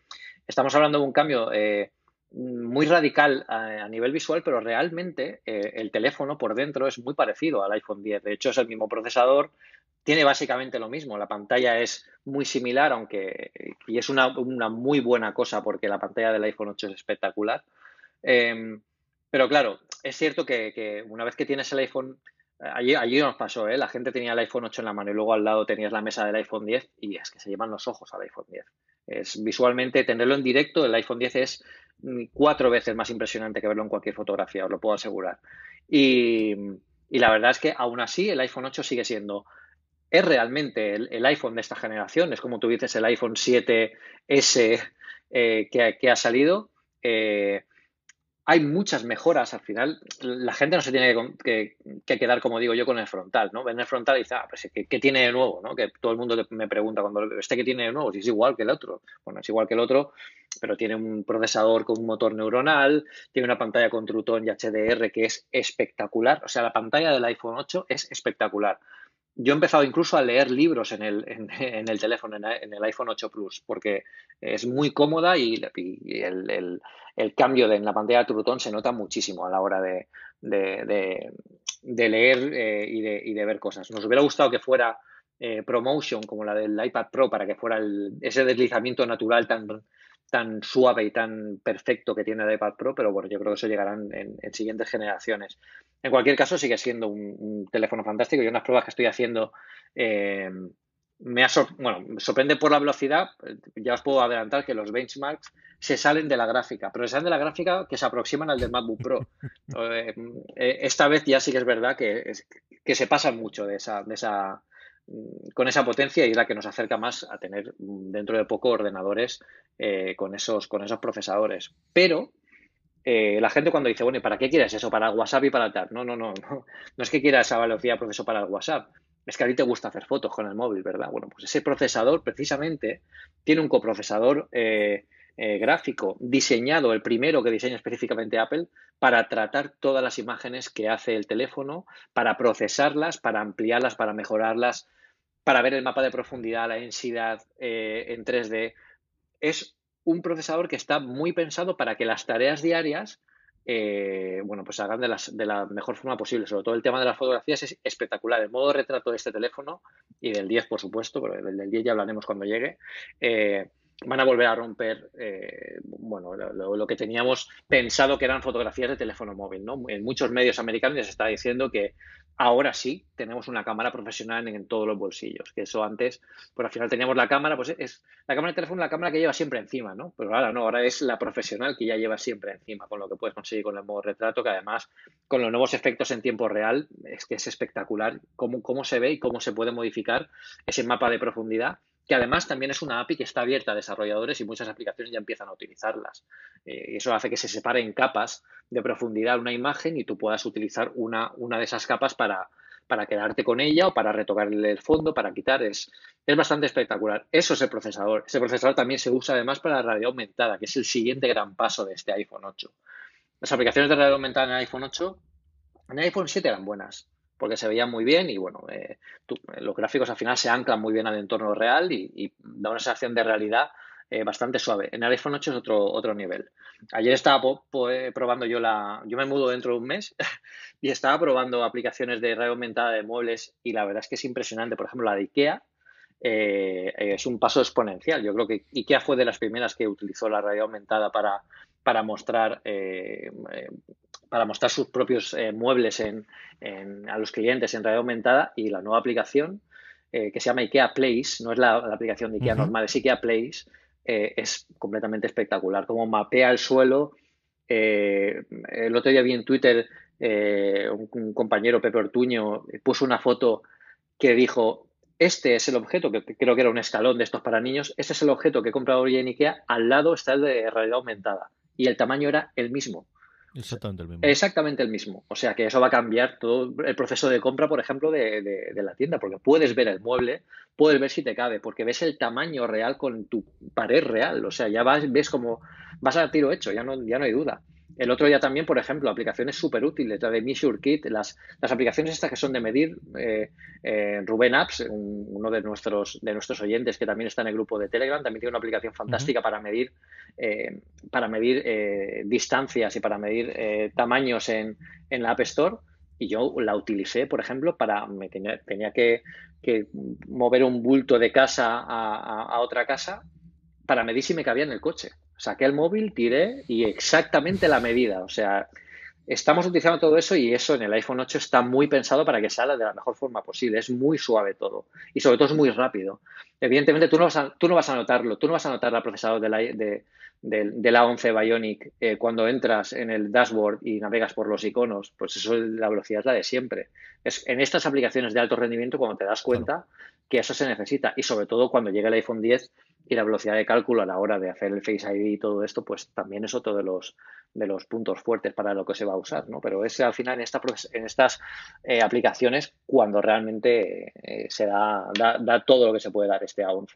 estamos hablando de un cambio... Eh, muy radical a, nivel visual, pero realmente eh, el teléfono por dentro es muy parecido al iPhone 10. De hecho, es el mismo procesador, tiene básicamente lo mismo. La pantalla es muy similar, aunque y es una, muy buena cosa porque la pantalla del iPhone 8 es espectacular. Em, pero claro, es cierto que, una vez que tienes el iPhone, allí, allí nos pasó, ¿eh? la gente tenía el iPhone 8 en la mano y luego al lado tenías la mesa del iPhone 10 y es que se llevan los ojos al iPhone 10. Es visualmente tenerlo en directo, el iPhone 10 es cuatro veces más impresionante que verlo en cualquier fotografía, os lo puedo asegurar. Y, y la verdad es que aún así el iPhone 8 sigue siendo es realmente el, iPhone de esta generación, es como tú dices el iPhone 7S eh, que, ha salido. Eh, hay muchas mejoras. Al final, la gente no se tiene que, quedar, como digo yo, con el frontal, ¿no? Ven el frontal y dice, ah, pues, ¿qué, tiene de nuevo? ¿no? Que todo el mundo me pregunta cuando este que tiene de nuevo, si es igual que el otro. Bueno, es igual que el otro, pero tiene un procesador con un motor neuronal, tiene una pantalla con Truton y HDR que es espectacular. O sea, la pantalla del iPhone 8 es espectacular. Yo he empezado incluso a leer libros en el, en, el teléfono, en, el iPhone 8 Plus, porque es muy cómoda y, el, cambio de, en la pantalla de Trutón se nota muchísimo a la hora de, leer eh, y, de, ver cosas. Nos hubiera gustado que fuera eh, ProMotion, como la del iPad Pro, para que fuera ese deslizamiento natural tan, tan suave y tan perfecto que tiene el iPad Pro, pero bueno, yo creo que eso llegará en, siguientes generaciones. En cualquier caso, sigue siendo un, teléfono fantástico y unas pruebas que estoy haciendo eh, me bueno, sorprende por la velocidad. Ya os puedo adelantar que los benchmarks se salen de la gráfica, pero se salen de la gráfica que se aproximan al del MacBook Pro. (laughs) Eh, eh, esta vez ya sí que es verdad que, que se pasan mucho de esa, de esa con esa potencia y la que nos acerca más a tener mm, dentro de poco ordenadores eh, con, esos, con esos procesadores. Pero eh, la gente cuando dice, bueno, ¿y para qué quieres eso? ¿Para WhatsApp y para tal? No, no, no, (laughs) no. No es que quieras esa velocidad de proceso para el WhatsApp. Es que a ti te gusta hacer fotos con el móvil, ¿verdad? Bueno, pues ese procesador precisamente tiene un coprocesador eh, gráfico diseñado, el primero que diseña específicamente Apple, para tratar todas las imágenes que hace el teléfono, para procesarlas, para ampliarlas, para mejorarlas, para ver el mapa de profundidad, la densidad eh, en 3D. Es un procesador que está muy pensado para que las tareas diarias eh, bueno, pues hagan de, las, de, la mejor forma posible. Sobre todo el tema de las fotografías es espectacular. El modo retrato de este teléfono y del 10, por supuesto, pero del 10 ya hablaremos cuando llegue. Eh, van a volver a romper eh, bueno, lo, que teníamos pensado que eran fotografías de teléfono móvil. ¿no? En muchos medios americanos se está diciendo que ahora sí tenemos una cámara profesional en, todos los bolsillos. Que eso antes, pues al final teníamos la cámara, pues es la cámara de teléfono la cámara que lleva siempre encima, ¿no? Pero ahora no, ahora es la profesional que ya lleva siempre encima, con lo que puedes conseguir con el modo retrato, que además con los nuevos efectos en tiempo real es que es espectacular cómo, cómo se ve y cómo se puede modificar ese mapa de profundidad que además también es una API que está abierta a desarrolladores y muchas aplicaciones ya empiezan a utilizarlas. Eh, eso hace que se separe en capas de profundidad una imagen y tú puedas utilizar una, una de esas capas para, para quedarte con ella o para retocarle el fondo, para quitar. Es, es bastante espectacular. Eso es el procesador. Ese procesador también se usa además para la realidad aumentada, que es el siguiente gran paso de este iPhone 8. Las aplicaciones de realidad aumentada en el iPhone 8, en iPhone 7 eran buenas porque se veían muy bien y bueno, eh, los gráficos al final se anclan muy bien al entorno real y, da una sensación de realidad eh, bastante suave. En el iPhone 8 es otro, otro nivel. Ayer estaba eh, probando yo la... Yo me mudo dentro de un mes (laughs) y estaba probando aplicaciones de realidad aumentada de muebles y la verdad es que es impresionante. Por ejemplo, la de IKEA es un paso exponencial. Yo creo que IKEA fue de las primeras que utilizó la realidad aumentada para, para mostrar para mostrar sus propios eh, muebles en, a los clientes en realidad aumentada y la nueva aplicación eh, que se llama IKEA Place, no es la, aplicación de IKEA normal, es IKEA Place, eh, es completamente espectacular. Como mapea el suelo. el otro día vi en Twitter un, compañero, Pepe Ortuño, puso una foto que dijo, este es el objeto, que creo que era un escalón de estos para niños, este es el objeto que he comprado hoy en IKEA, al lado está el de realidad aumentada. Y el tamaño era el mismo. Exactamente el mismo. Exactamente el mismo. O sea que eso va a cambiar todo el proceso de compra, por ejemplo, de, de, la tienda, porque puedes ver el mueble, puedes ver si te cabe, porque ves el tamaño real con tu pared real. O sea, ya vas, ves como vas a tiro hecho, ya no, ya no hay duda. El otro día también, por ejemplo, aplicaciones súper útiles, la de Measure Kit, las, las aplicaciones estas que son de medir, eh, eh, Rubén Apps, uno de nuestros, de nuestros oyentes que también está en el grupo de Telegram, también tiene una aplicación fantástica para medir, eh, para medir distancias y para medir tamaños en, en, la App Store. Y yo la utilicé, por ejemplo, para, me tenía, tenía que, que, mover un bulto de casa a, a otra casa para medir si me cabía en el coche saqué el móvil, tiré y exactamente la medida. O sea, estamos utilizando todo eso y eso en el iPhone 8 está muy pensado para que salga de la mejor forma posible. Es muy suave todo y sobre todo es muy rápido. Evidentemente tú no vas a, tú no vas a notarlo, tú no vas a notar el procesador de la, de, la 11 Bionic eh, cuando entras en el dashboard y navegas por los iconos. Pues eso, la velocidad es la de siempre. Es, en estas aplicaciones de alto rendimiento, cuando te das cuenta, que eso se necesita. Y sobre todo cuando llegue el iPhone 10 y la velocidad de cálculo a la hora de hacer el Face ID y todo esto, pues también es otro de los, de los puntos fuertes para lo que se va a usar, ¿no? Pero es al final en, esta, en estas eh, aplicaciones cuando realmente eh, se da, da, da, todo lo que se puede dar este A11.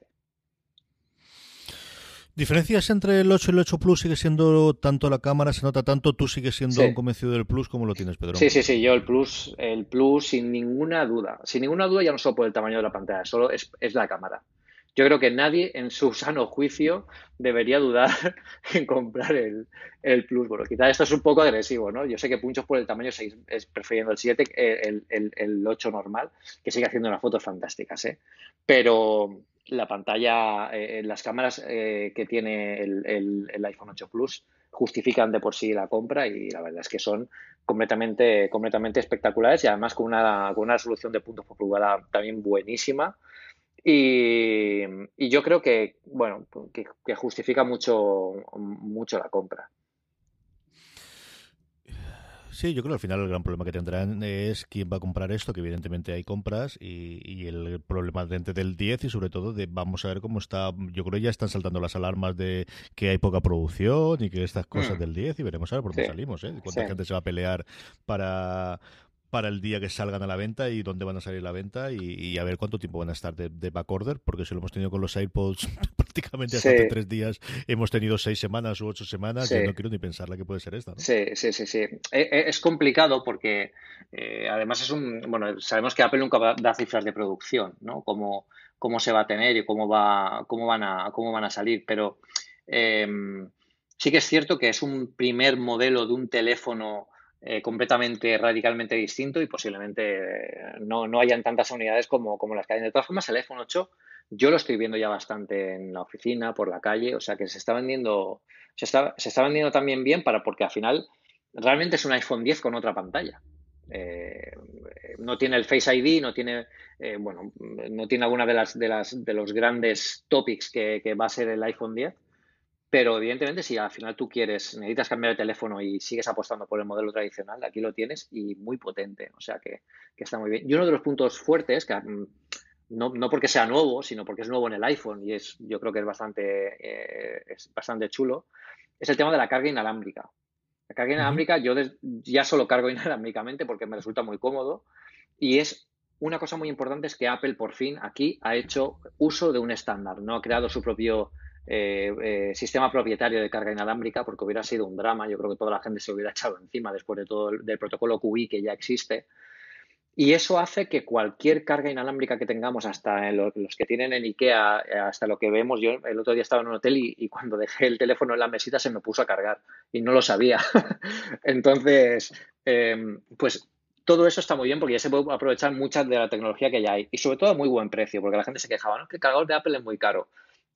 ¿Diferencias entre el 8 y el 8 Plus sigue siendo tanto la cámara, se nota tanto? ¿Tú sigues siendo un convencido del Plus como lo tienes, Pedro? Sí, sí, sí, yo el Plus, el Plus sin ninguna duda. Sin ninguna duda ya no solo por el tamaño de la pantalla, solo es, es la cámara. Yo creo que nadie en su (laughs) sano juicio debería dudar (laughs) en comprar el, el Plus. Bueno, quizás esto es un poco agresivo, ¿no? Yo sé que Punchos por el tamaño es prefiriendo el 7, el, el, el 8 normal, que sigue haciendo unas fotos fantásticas, ¿eh? Pero, la pantalla, eh, las cámaras eh, que tiene el, el, iPhone 8 Plus justifican de por sí la compra y la verdad es que son completamente, completamente espectaculares y además con una, con una resolución de puntos por pulgada también buenísima. Y, y yo creo que, bueno, que justifica mucho, mucho la compra. Sí, yo creo que al final el gran problema que tendrán es quién va a comprar esto, que evidentemente hay compras, y, el problema del 10 y sobre todo de vamos a ver cómo está, yo creo que ya están saltando las alarmas de que hay poca producción y que estas cosas mm. del 10 y veremos a ver por dónde salimos, ¿eh? Cuánta gente se va a pelear para para el día que salgan a la venta y dónde van a salir a la venta y, a ver cuánto tiempo van a estar de, de backorder, porque si lo hemos tenido con los AirPods (laughs) prácticamente hace tres días, hemos tenido seis semanas u ocho semanas, y no quiero ni pensar la que puede ser esta. Sí, sí, sí, sí. E, e, es complicado porque eh, además es un, bueno, sabemos que Apple nunca da cifras de producción, ¿no? Cómo, cómo se va a tener y cómo, va, cómo, van, a, cómo van a salir, pero em, sí que es cierto que es un primer modelo de un teléfono eh, completamente, radicalmente distinto y posiblemente eh, no, no, hayan tantas unidades como, como las que hay. De todas formas, el iPhone 8 yo lo estoy viendo ya bastante en la oficina, por la calle, o sea que se está vendiendo, se está, se está vendiendo también bien para porque al final realmente es un iPhone 10 con otra pantalla. Eh, no tiene el Face ID, no tiene, bueno, no tiene alguna de las, de las de los grandes topics que, que va a ser el iPhone 10, pero evidentemente, si al final tú quieres, necesitas cambiar el teléfono y sigues apostando por el modelo tradicional, aquí lo tienes y muy potente. O sea que, está muy bien. Y uno de los puntos fuertes, que mm, no, no, porque sea nuevo, sino porque es nuevo en el iPhone y es, yo creo que es bastante, eh, es bastante chulo, es el tema de la carga inalámbrica. La carga inalámbrica, yo ya solo cargo (laughs) inalámbricamente porque me resulta muy cómodo y es una cosa muy importante es que Apple por fin aquí ha hecho uso de un estándar, no ha creado su propio eh, eh, sistema propietario de carga inalámbrica, porque hubiera sido un drama. Yo creo que toda la gente se hubiera echado encima después de todo el, del protocolo QI que ya existe. Y eso hace que cualquier carga inalámbrica que tengamos, hasta los, que tienen en IKEA, eh, hasta lo que vemos, yo el otro día estaba en un hotel y, cuando dejé el teléfono en la mesita se me puso a cargar y no lo sabía. (laughs) Entonces, em, pues todo eso está muy bien porque ya se puede aprovechar mucha de la tecnología que ya hay y sobre todo a muy buen precio, porque la gente se quejaba, no, que el cargador de Apple es muy caro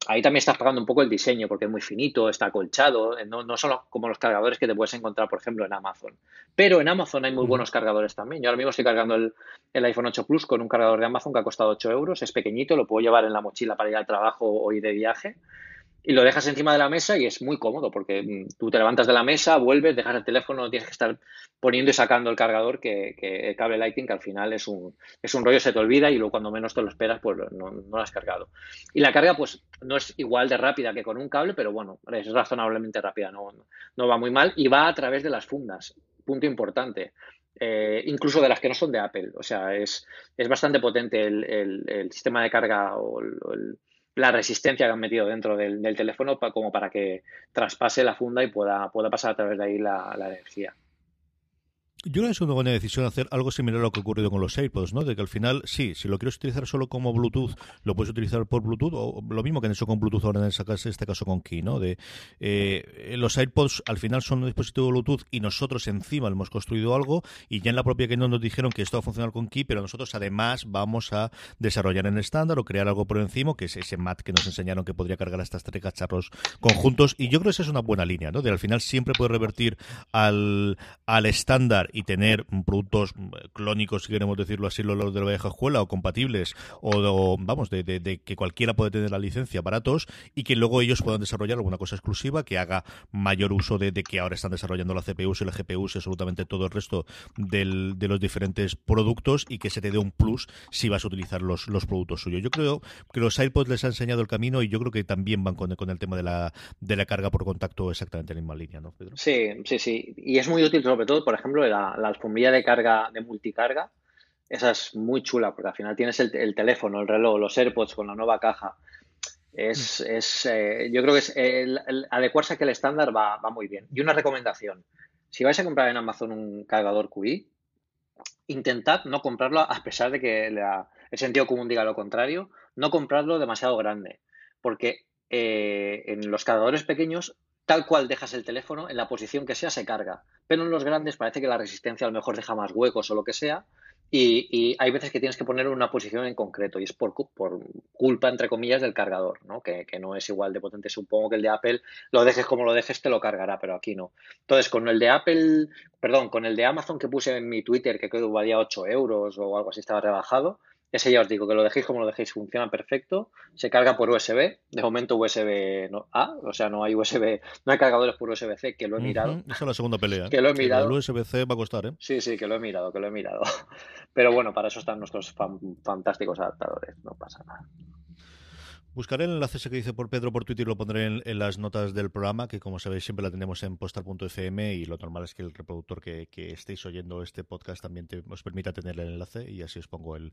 ahí también estás pagando un poco el diseño porque es muy finito, está acolchado, eh, no, no son como los cargadores que te puedes encontrar, por ejemplo, en Amazon. Pero en Amazon hay muy buenos cargadores también. Yo ahora mismo estoy cargando el, el, iPhone 8 Plus con un cargador de Amazon que ha costado 8 euros, es pequeñito, lo puedo llevar en la mochila para ir al trabajo o ir de viaje y lo dejas encima de la mesa y es muy cómodo porque mm, tú te levantas de la mesa, vuelves, dejas el teléfono, no tienes que estar poniendo y sacando el cargador que, el cable Lightning que al final es un, es un rollo, se te olvida y luego cuando menos te lo esperas pues no, no, lo has cargado. Y la carga pues no es igual de rápida que con un cable, pero bueno, es razonablemente rápida, no, no va muy mal y va a través de las fundas, punto importante. Eh, incluso de las que no son de Apple, o sea, es, es bastante potente el, el, sistema de carga o el la resistencia que han metido dentro del, teléfono como para que traspase la funda y pueda, pueda pasar a través de ahí la energía. Yo creo que es una buena decisión hacer algo similar a lo que ha ocurrido con los AirPods, ¿no? De que al final, sí, si lo quieres utilizar solo como Bluetooth, lo puedes utilizar por Bluetooth, o lo mismo que han hecho con Bluetooth ahora en este caso con Key, ¿no? De eh, los AirPods al final son un dispositivo Bluetooth y nosotros encima hemos construido algo y ya en la propia no nos dijeron que esto va a funcionar con Key, pero nosotros además vamos a desarrollar en estándar o crear algo por encima, que es ese MAT que nos enseñaron que podría cargar hasta tres cacharros conjuntos. Y yo creo que esa es una buena línea, ¿no? De al final siempre puede revertir al, al estándar y tener productos clónicos, si queremos decirlo así, los de la vieja escuela o compatibles o, vamos, de, que cualquiera puede tener la licencia baratos y que luego ellos puedan desarrollar alguna cosa exclusiva que haga mayor uso de, que ahora están desarrollando la CPU y la GPU y absolutamente todo el resto del, de los diferentes productos y que se te dé un plus si vas a utilizar los, los productos suyos. Yo creo que los AirPods les ha enseñado el camino y yo creo que también van con, con el tema de la, de la carga por contacto exactamente en la misma línea, ¿no, Pedro? Sí, sí, sí. Y es muy útil sobre todo, por ejemplo, la, la alfombilla de carga de multicarga. Esa es muy chula porque al final tienes el, el teléfono, el reloj, los AirPods con la nueva caja es, es eh, yo creo que es el, adecuarse a que el estándar va, va, muy bien. Y una recomendación, si vais a comprar en Amazon un cargador QI, intentad no comprarlo a pesar de que el sentido común diga lo contrario, no comprarlo demasiado grande, porque eh, en los cargadores pequeños tal cual dejas el teléfono, en la posición que sea se carga. Pero en los grandes parece que la resistencia a lo mejor deja más huecos o lo que sea, y, hay veces que tienes que poner una posición en concreto y es por, por culpa, entre comillas, del cargador, ¿no? Que, que, no es igual de potente. Supongo que el de Apple, lo dejes como lo dejes, te lo cargará, pero aquí no. Entonces, con el de Apple, perdón, con el de Amazon que puse en mi Twitter, que creo que valía 8 euros o algo así, estaba rebajado, ese ya os digo, que lo dejéis como lo dejéis, funciona perfecto. Se carga por USB. De momento USB no, A, o sea, no hay USB, no hay cargadores por USB-C, que lo he mirado. Esa es la segunda pelea. Que lo he mirado. El USB-C va a costar, ¿eh? Sí, sí, que lo he mirado, que lo he mirado. (laughs) Pero bueno, para eso están nuestros fantásticos adaptadores, no pasa nada. Buscaré el enlace ese que dice por Pedro por Twitter y lo pondré en, las notas del programa, que como sabéis siempre la tenemos en postar.fm y lo normal es que el reproductor que, estéis oyendo este podcast también os permita tener el enlace y así os pongo el,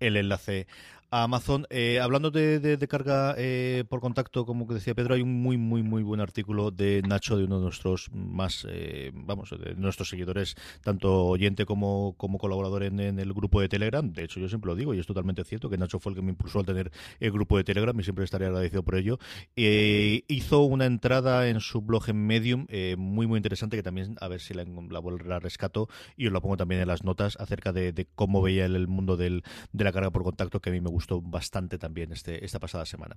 enlace a Amazon. Eh, hablando de, carga eh, por contacto, como decía Pedro, hay un muy, muy, muy buen artículo de Nacho, de uno de nuestros más, eh, vamos, de nuestros seguidores, tanto oyente como, como colaborador en, en, el grupo de Telegram. De hecho, yo siempre lo digo y es totalmente cierto que Nacho fue el que me impulsó al tener el grupo de Telegram y siempre estaré agradecido por ello. Eh, hizo una entrada en su blog en Medium eh, muy, muy interesante que también, a ver si la, la, rescato y os la pongo también en las notas acerca de, cómo veía el, mundo del, de la carga por contacto, que a mí me gustó bastante también este, esta pasada semana.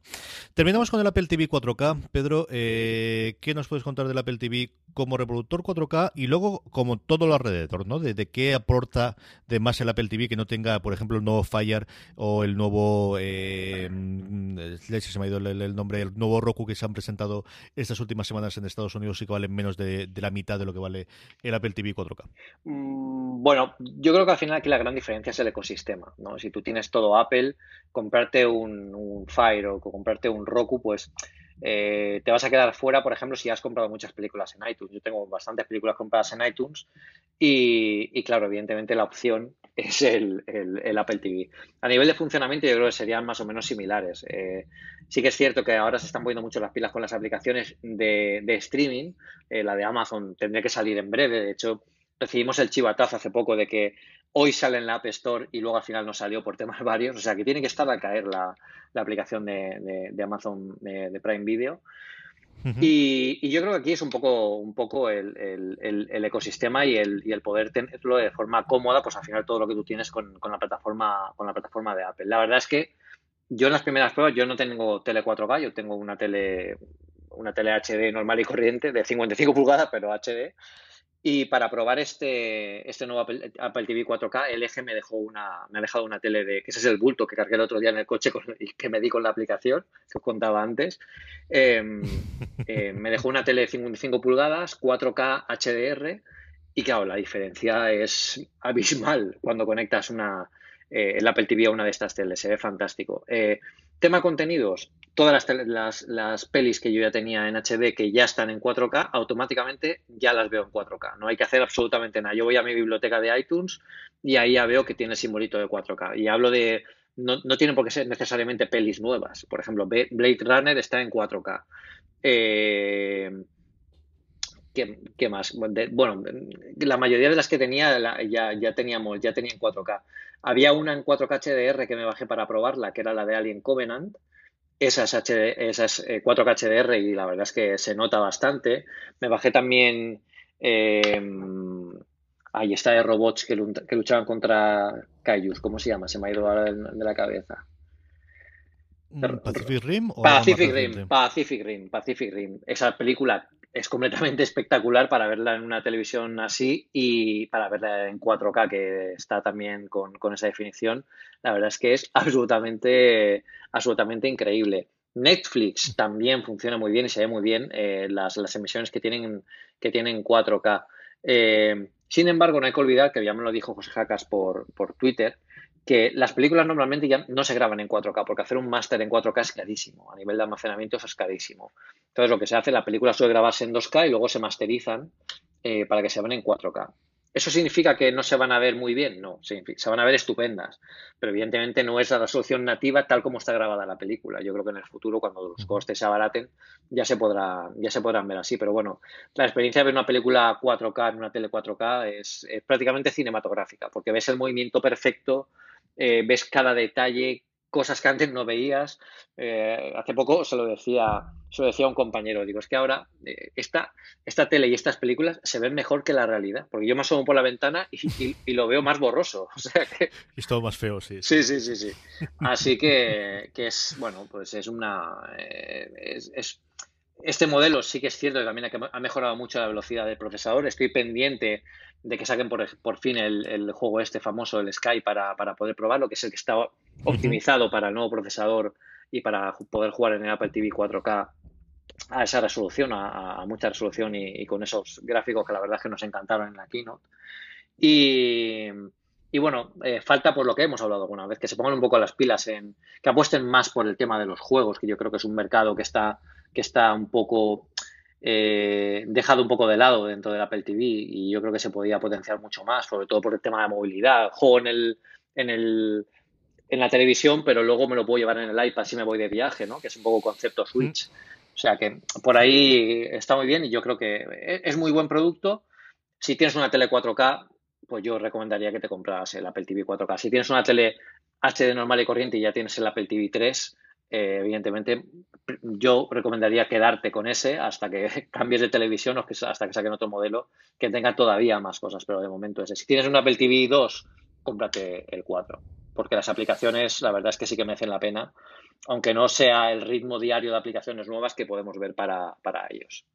Terminamos con el Apple TV 4K. Pedro, eh, ¿qué nos puedes contar del Apple TV como reproductor 4K y luego como todo lo alrededor, ¿no? De, qué aporta de más el Apple TV que no tenga, por ejemplo, el nuevo Fire o el nuevo eh, se me ha ido el, nombre, el nuevo Roku que se han presentado estas últimas semanas en Estados Unidos y que valen menos de, la mitad de lo que vale el Apple TV 4K. Mm, bueno, yo creo que al final aquí la gran diferencia es el ecosistema, ¿no? Si tú tienes todo Apple, comprarte un, un Fire o comprarte un Roku, pues eh, te vas a quedar fuera, por ejemplo, si has comprado muchas películas en iTunes. Yo tengo bastantes películas compradas en iTunes y, claro, evidentemente la opción (laughs) es el, Apple TV. A nivel de funcionamiento yo creo que serían más o menos similares. Eh, sí que es cierto que ahora se están poniendo mucho las pilas con las aplicaciones de, streaming. Eh, la de Amazon tendría que salir en breve. De hecho, recibimos el chivatazo hace poco de que hoy sale en la App Store y luego al final no salió por (laughs) temas varios. O sea que tiene que estar a caer la, aplicación de, Amazon de, Prime Video. y, yo creo que aquí es un poco, un poco el, ecosistema y el, y el, poder tenerlo de forma cómoda, pues al final todo lo que tú tienes con, la plataforma, con la plataforma de Apple. La verdad es que yo en las primeras pruebas, yo no tengo tele 4K, yo tengo una tele, una tele HD normal y corriente de 55 pulgadas, pero HD. Y para probar este, este nuevo Apple, TV 4K, el eje me dejó una, me ha dejado una tele de, que ese es el bulto que cargué el otro día en el coche y que me di con la aplicación, que os contaba antes. Em, (laughs) eh, me dejó una tele de 55 pulgadas, 4K HDR, y claro, la diferencia es abismal cuando conectas una, eh, el Apple TV a una de estas teles, se ve fantástico. Eh, tema contenidos, todas las, las, pelis que yo ya tenía en HD que ya están en 4K, automáticamente ya las veo en 4K. No hay que hacer absolutamente nada. Yo voy a mi biblioteca de iTunes y ahí ya veo que tiene el simbolito de 4K. Y hablo de. No, no tienen por qué ser necesariamente pelis nuevas. Por ejemplo, Blade Runner está en 4K. Eh, ¿qué, más? bueno, la mayoría de las que tenía ya, ya teníamos, ya tenía en 4K. Había una en 4K HDR que me bajé para probarla, que era la de Alien Covenant, esas, HD, esas 4K eh, HDR y la verdad es que se nota bastante. Me bajé también. Eh, ahí está de robots que, luchaban contra Kaijus. ¿Cómo se llama? Se me ha ido ahora de, la cabeza. Mm, ¿Pacific Rim? Pacific Rim, Pacific Rim, Pacific Rim. Esa película es completamente (laughs) espectacular para verla en una televisión así y para verla en 4K, que está también con, esa definición. La verdad es que es (laughs) absolutamente, absolutamente increíble. Netflix también funciona muy bien y se ve muy bien eh, las, emisiones que tienen, que tienen 4K. Eh, sin embargo, no hay que olvidar, que ya me lo dijo José Jacas por, por Twitter, que las películas normalmente ya no se graban en 4K, porque hacer un máster en 4K es carísimo, a nivel de almacenamiento es carísimo. Entonces lo que se hace, la película suele grabarse en 2K y luego se masterizan eh, para que se vean en 4K. ¿Eso significa que no se van a ver muy bien? No, se van a ver estupendas, pero evidentemente no es la resolución nativa tal como está grabada la película. Yo creo que en el futuro, cuando los costes se abaraten, ya se, podrá, ya se podrán ver así. Pero bueno, la experiencia de ver una película 4K en una tele 4K es, es prácticamente cinematográfica, porque ves el movimiento perfecto, eh, ves cada detalle, cosas que antes no veías. Eh, hace poco se lo decía, se lo decía a un compañero, digo, es que ahora eh, esta, esta tele y estas películas se ven mejor que la realidad, porque yo me asomo por la ventana y, lo veo más borroso. (laughs) O sea que... Es todo más feo, sí. Sí, sí, sí, sí. Así que, que es, bueno, pues es una... es, este modelo sí que es cierto que también ha mejorado mucho la velocidad del procesador. Estoy pendiente de que saquen por, fin el, juego este famoso, el Sky, para, poder probarlo, que es el que está optimizado para el nuevo procesador y para poder jugar en el Apple TV 4K a esa resolución, a, mucha resolución y, con esos gráficos que la verdad es que nos encantaron en la keynote. Y, bueno, eh, falta por lo que hemos hablado alguna vez, que se pongan un poco las pilas en, que apuesten más por el tema de los juegos, que yo creo que es un mercado que está, que está un poco eh, dejado un poco de lado dentro del Apple TV y yo creo que se podía potenciar mucho más, sobre todo por el tema de movilidad. Juego en el, en el en la televisión, pero luego me lo puedo llevar en el iPad si me voy de viaje, ¿no? Que es un poco concepto Switch. O sea que por ahí está muy bien y yo creo que es muy buen producto. Si tienes una tele 4K, pues yo recomendaría que te compras el Apple TV 4K. Si tienes una tele HD normal y corriente y ya tienes el Apple TV 3, eh, evidentemente yo recomendaría quedarte con ese hasta que (laughs) cambies de televisión o que, hasta que saquen otro modelo que tenga todavía más cosas, pero de momento ese. Si tienes un Apple TV 2, cómprate el 4, porque las aplicaciones la verdad es que sí que merecen la pena, aunque no sea el ritmo diario de aplicaciones nuevas que podemos ver para, para ellos.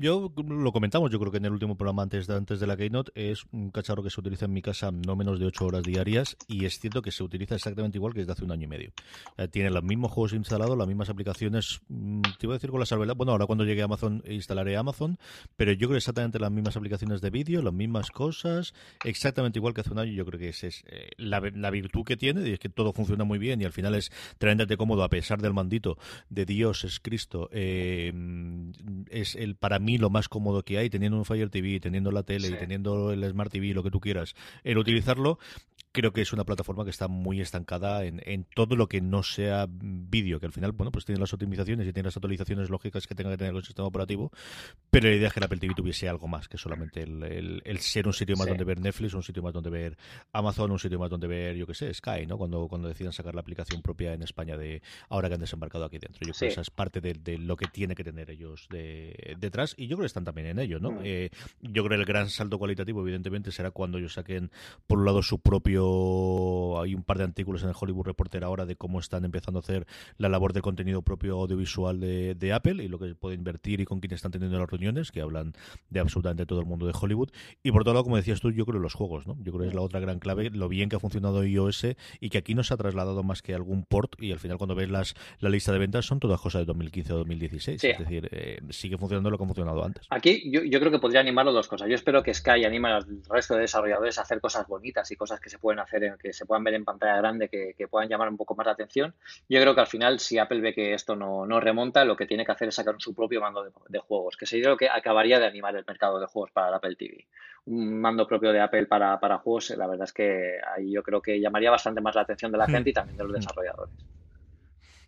Yo lo comentamos, yo creo que en el último programa antes de, antes de la Keynote, es un cacharro que se utiliza en mi casa no menos de 8 horas diarias y es cierto que se utiliza exactamente igual que desde hace un año y medio. tiene los mismos juegos instalados, las mismas aplicaciones, mm, te iba a decir con la salvedad, bueno, ahora cuando llegue a Amazon instalaré Amazon, pero yo creo exactamente las mismas aplicaciones de vídeo, las mismas cosas, exactamente igual que hace un año, yo creo que esa es eh, la, virtud que tiene, y es que todo funciona muy bien y al final es tremendamente cómodo a pesar del mandito de Dios es Cristo, eh, es el para mí lo más cómodo que hay, teniendo un Fire TV, teniendo la tele y teniendo el Smart TV, lo que tú quieras, el utilizarlo creo que es una plataforma que está muy estancada en, en todo lo que no sea vídeo, que al final, bueno, pues tiene las optimizaciones y tiene las actualizaciones lógicas que tenga que tener el sistema operativo, pero la idea es que la Apple TV tuviese algo más que solamente el, el, ser un sitio más donde ver Netflix, un sitio más donde ver Amazon, un sitio más donde ver, yo que sé, Sky, ¿no? Cuando, cuando decidan sacar la aplicación propia en España de ahora que han desembarcado aquí dentro. Yo creo que esa es parte de, lo que tiene que tener ellos de, detrás y yo creo que están también en ello, ¿no? Mm. Eh, yo creo que el gran salto cualitativo, evidentemente, será cuando ellos saquen, por un lado, su propio hay un par de artículos en el Hollywood Reporter ahora de cómo están empezando a hacer la labor de contenido propio audiovisual de, Apple y lo que puede invertir y con quién están teniendo las reuniones, que hablan de absolutamente todo el mundo de Hollywood. Y por otro lado, como decías tú, yo creo los juegos, ¿no? Yo creo que es la otra gran clave, lo bien que ha funcionado iOS y que aquí no se ha trasladado más que algún port y al final cuando ves las, la lista de ventas son todas cosas de 2015 o 2016. Es decir, eh, sigue funcionando lo que ha funcionado antes. Aquí yo, yo creo que podría animar dos cosas. Yo espero que Sky anime al resto de desarrolladores a hacer cosas bonitas y cosas que se pueden hacer que se puedan ver en pantalla grande, que, puedan llamar un poco más la atención. Yo creo que al final, si Apple ve que esto no, remonta, lo que tiene que hacer es sacar su propio mando de, juegos, que sería lo que acabaría de animar el mercado de juegos para el Apple TV. Un mando propio de Apple para, para juegos, la verdad es que ahí yo creo que llamaría bastante más la atención de la hmm. gente y también de los desarrolladores.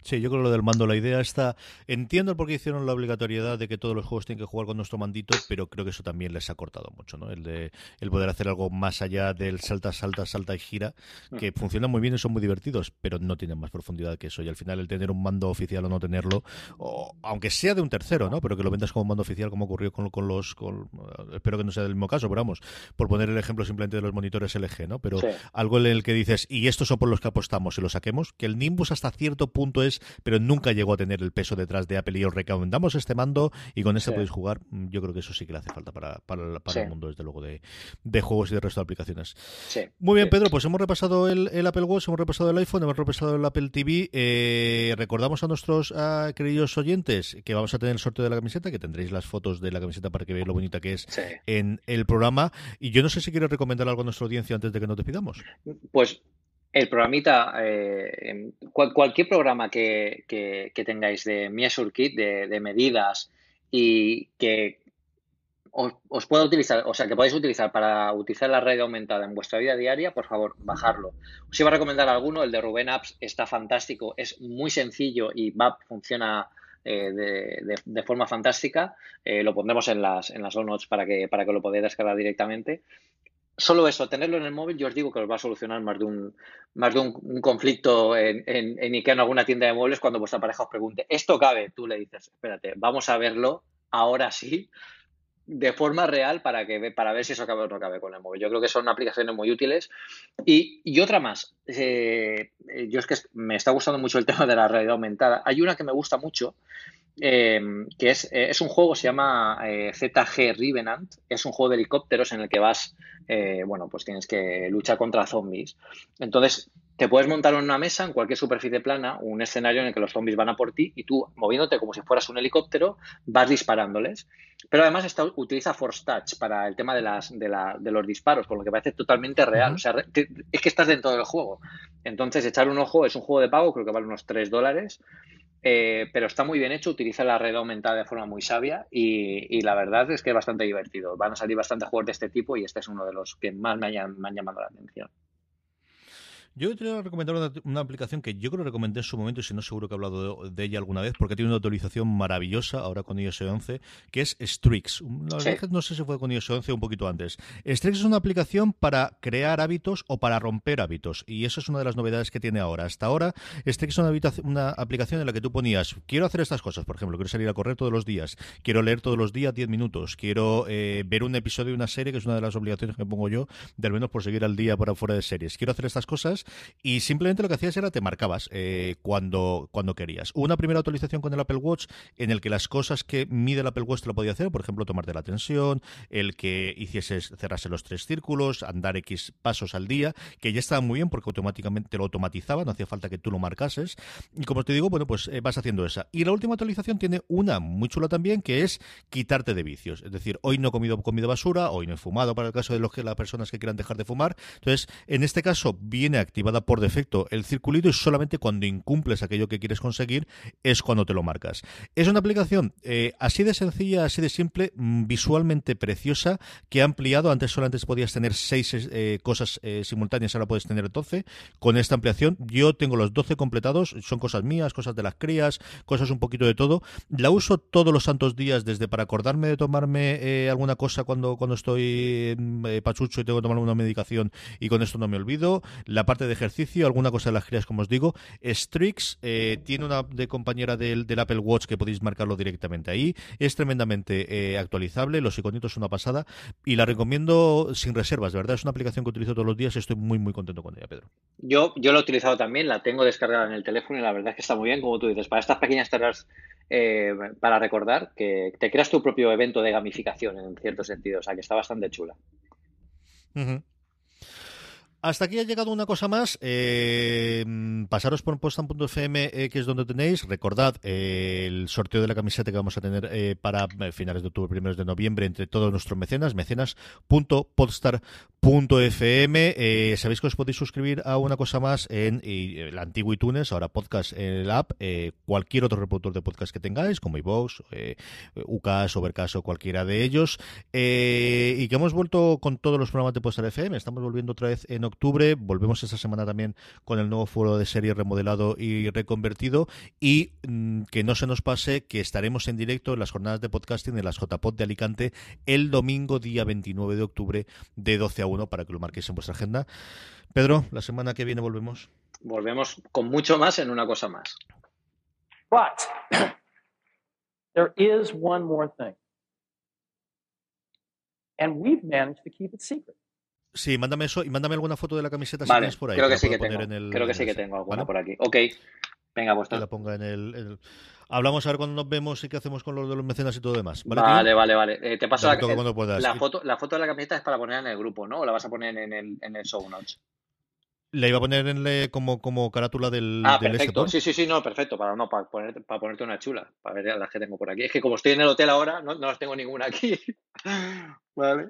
Sí, yo creo que lo del mando, la idea está. Entiendo por qué hicieron la obligatoriedad de que todos los juegos tienen que jugar con nuestro mandito, pero creo que eso también les ha cortado mucho, ¿no? El de el poder hacer algo más allá del salta, salta, salta y gira, que mm. funciona muy bien y son muy divertidos, pero no tienen más profundidad que eso. Y al final el tener un mando oficial o no tenerlo, o, aunque sea de un tercero, ¿no? Pero que lo vendas como mando oficial, como ocurrió con, con los. espero que no sea del mismo caso, pero vamos, por poner el ejemplo simplemente de los monitores LG, ¿no? Pero algo en el que dices, y estos son por los que apostamos y los saquemos, que el Nimbus hasta cierto punto es pero nunca llegó a tener el peso detrás de Apple y os recomendamos este mando y con este podéis jugar. Mm, yo creo que eso sí que le hace falta para, para, para el mundo, desde luego, de, de, juegos y de resto de aplicaciones. Muy bien, Pedro, pues hemos repasado el, el, Apple Watch, hemos repasado el iPhone, hemos repasado el Apple TV. Eh, recordamos a nuestros queridos oyentes que vamos a tener el sorteo de la camiseta, que tendréis las fotos de la camiseta para que veáis lo bonita que es en el programa. Y yo no sé si quieres recomendar algo a nuestra audiencia antes de que nos despidamos. Pues el programita, eh, cualquier programa que, tengáis de Measure Kit, de, medidas y que os, pueda utilizar, o sea, que podáis utilizar para utilizar la red aumentada en vuestra vida diaria, por favor, bajarlo. Os iba a recomendar alguno, el de Ruben Apps está fantástico, es muy sencillo y va, funciona eh, de, forma fantástica. Eh, lo pondremos en las, en las notes para que, para que lo podáis descargar directamente solo eso, tenerlo en el móvil, yo os digo que os va a solucionar más de un, más de un, conflicto en, en, en, Ikea en alguna tienda de muebles cuando vuestra pareja os pregunte, ¿esto cabe? Tú le dices, espérate, vamos a verlo ahora sí, de forma real para, que, para ver si eso cabe o no cabe con el móvil. Yo creo que son aplicaciones muy útiles. Y, y otra más, eh, yo es que me está gustando mucho el (laughs) tema de la realidad aumentada. Hay una que me gusta mucho, Em, que es, eh, es, un juego, se llama eh, ZG Revenant, es un juego de helicópteros en el que vas, eh, bueno, pues tienes que luchar contra zombies. Entonces, te puedes montar en una mesa, en cualquier superficie plana, un escenario en el que los zombies van a por ti y tú, moviéndote como si fueras un helicóptero, vas disparándoles. Pero además está, utiliza Force Touch para el tema de, las, de, la, de los disparos, con lo que parece totalmente real. O sea, es que estás dentro del juego. Entonces, echar un ojo es un juego de pago, creo que vale unos 3 dólares. Eh, pero está muy bien hecho, utiliza la red aumentada de forma muy sabia y, la verdad es que es bastante divertido. Van a salir bastante juegos de este tipo y este es uno de los que más me, me han llamado la atención. Yo te voy a recomendar una, aplicación que yo creo que recomendé en su momento y si no seguro que he hablado de, ella alguna vez porque tiene una actualización maravillosa ahora con iOS 11 que es Strix. no sé si fue con iOS 11 o un poquito antes. Strix es una aplicación para crear hábitos o para romper hábitos y eso es una de las novedades que tiene ahora. Hasta ahora Strix es una, una aplicación en la que tú ponías quiero hacer estas cosas, por ejemplo, quiero salir a correr todos los días, quiero leer todos los días 10 minutos, quiero eh, ver un episodio de una serie que es una de las obligaciones que pongo yo, de al menos por seguir al día por afuera de series. Quiero hacer estas cosas y simplemente lo que hacías era te marcabas eh, cuando, cuando querías. Una primera actualización con el Apple Watch en el que las cosas que mide el Apple Watch te lo podía hacer, por ejemplo, tomarte la tensión, el que hicieses, cerrase los tres círculos, andar X pasos al día, que ya estaba muy bien porque automáticamente lo automatizaba, no hacía falta que tú lo marcases. Y como te digo, bueno, pues eh, vas haciendo esa. Y la última actualización tiene una muy chula también, que es quitarte de vicios. Es decir, hoy no he comido comida basura, hoy no he fumado para el caso de los que las personas que quieran dejar de fumar. Entonces, en este caso, viene activada por defecto el circulito y solamente cuando incumples aquello que quieres conseguir es cuando te lo marcas. Es una aplicación eh, así de sencilla, así de simple, mm, visualmente preciosa, que ha ampliado. Antes solamente podías tener seis eh, cosas eh, simultáneas, ahora puedes tener 12. Con esta ampliación, yo tengo los 12 completados, son cosas mías, cosas de las crías, cosas un poquito de todo. La uso todos los santos días, desde para acordarme de tomarme alguna cosa cuando, cuando estoy pachucho y tengo que tomar una medicación y con esto no me olvido. La parte de ejercicio alguna cosa de las crías, como os digo. Strix eh, tiene una de compañera del, Apple Watch que podéis marcarlo directamente ahí. Es tremendamente eh, actualizable, los iconitos son una pasada y la recomiendo sin reservas, de verdad. Es una aplicación que utilizo todos los días y estoy muy, muy contento con ella, Pedro. Yo, yo lo he utilizado también, la tengo descargada en el teléfono y la verdad es que está muy bien, como tú dices, para estas pequeñas tareas eh, para recordar que te creas tu propio evento de gamificación en cierto sentido, o sea que está bastante chula. Hasta aquí ha llegado una cosa más. Eh, pasaros por postan.fm, eh, que es donde tenéis. Recordad eh, el sorteo de la camiseta que vamos a tener para finales de octubre, primeros de noviembre, entre todos nuestros mecenas, mecenas.podstar.fm. Sabéis que os podéis suscribir a una cosa más en el antiguo iTunes, ahora podcast en el app, cualquier otro reproductor de podcast que tengáis, como iVoox, UCAS, Overcast o cualquiera de ellos. y que hemos vuelto con todos los programas de Podstar FM. Estamos volviendo otra vez en octubre. Volvemos esta semana también con el nuevo foro de serie remodelado y reconvertido. Y mm, que no se nos pase que estaremos en directo en las jornadas de podcasting de las JPod de Alicante el domingo, día 29 de octubre, de 12 a 1, para que lo marquéis en vuestra agenda. Pedro, la semana que viene volvemos. Volvemos con mucho más en una cosa más. But (clears throat) there is one more thing. And we've managed to keep it secret. Sí, mándame eso y mándame alguna foto de la camiseta si tienes por ahí. Creo que sí que tengo. creo que sí que tengo alguna por aquí. Ok. Venga, que pues la ponga en el, el- Hablamos a ver cuando nos vemos y qué hacemos con los de los mecenas y todo demás. ¿Vale, Vale, vale, vale. Eh, te paso la, el- cuando puedas. la foto, la foto de la camiseta es para poner en el grupo, ¿no? O la vas a poner en el, en el show notes. La iba a poner en le- como, como carátula del, Ah, del perfecto. Sí, sí, sí, no, perfecto. Para, no, para, ponerte, para ponerte una chula. Para ver las que tengo por aquí. Es que como estoy en el hotel ahora, no, no las tengo ninguna aquí. (laughs) Vale.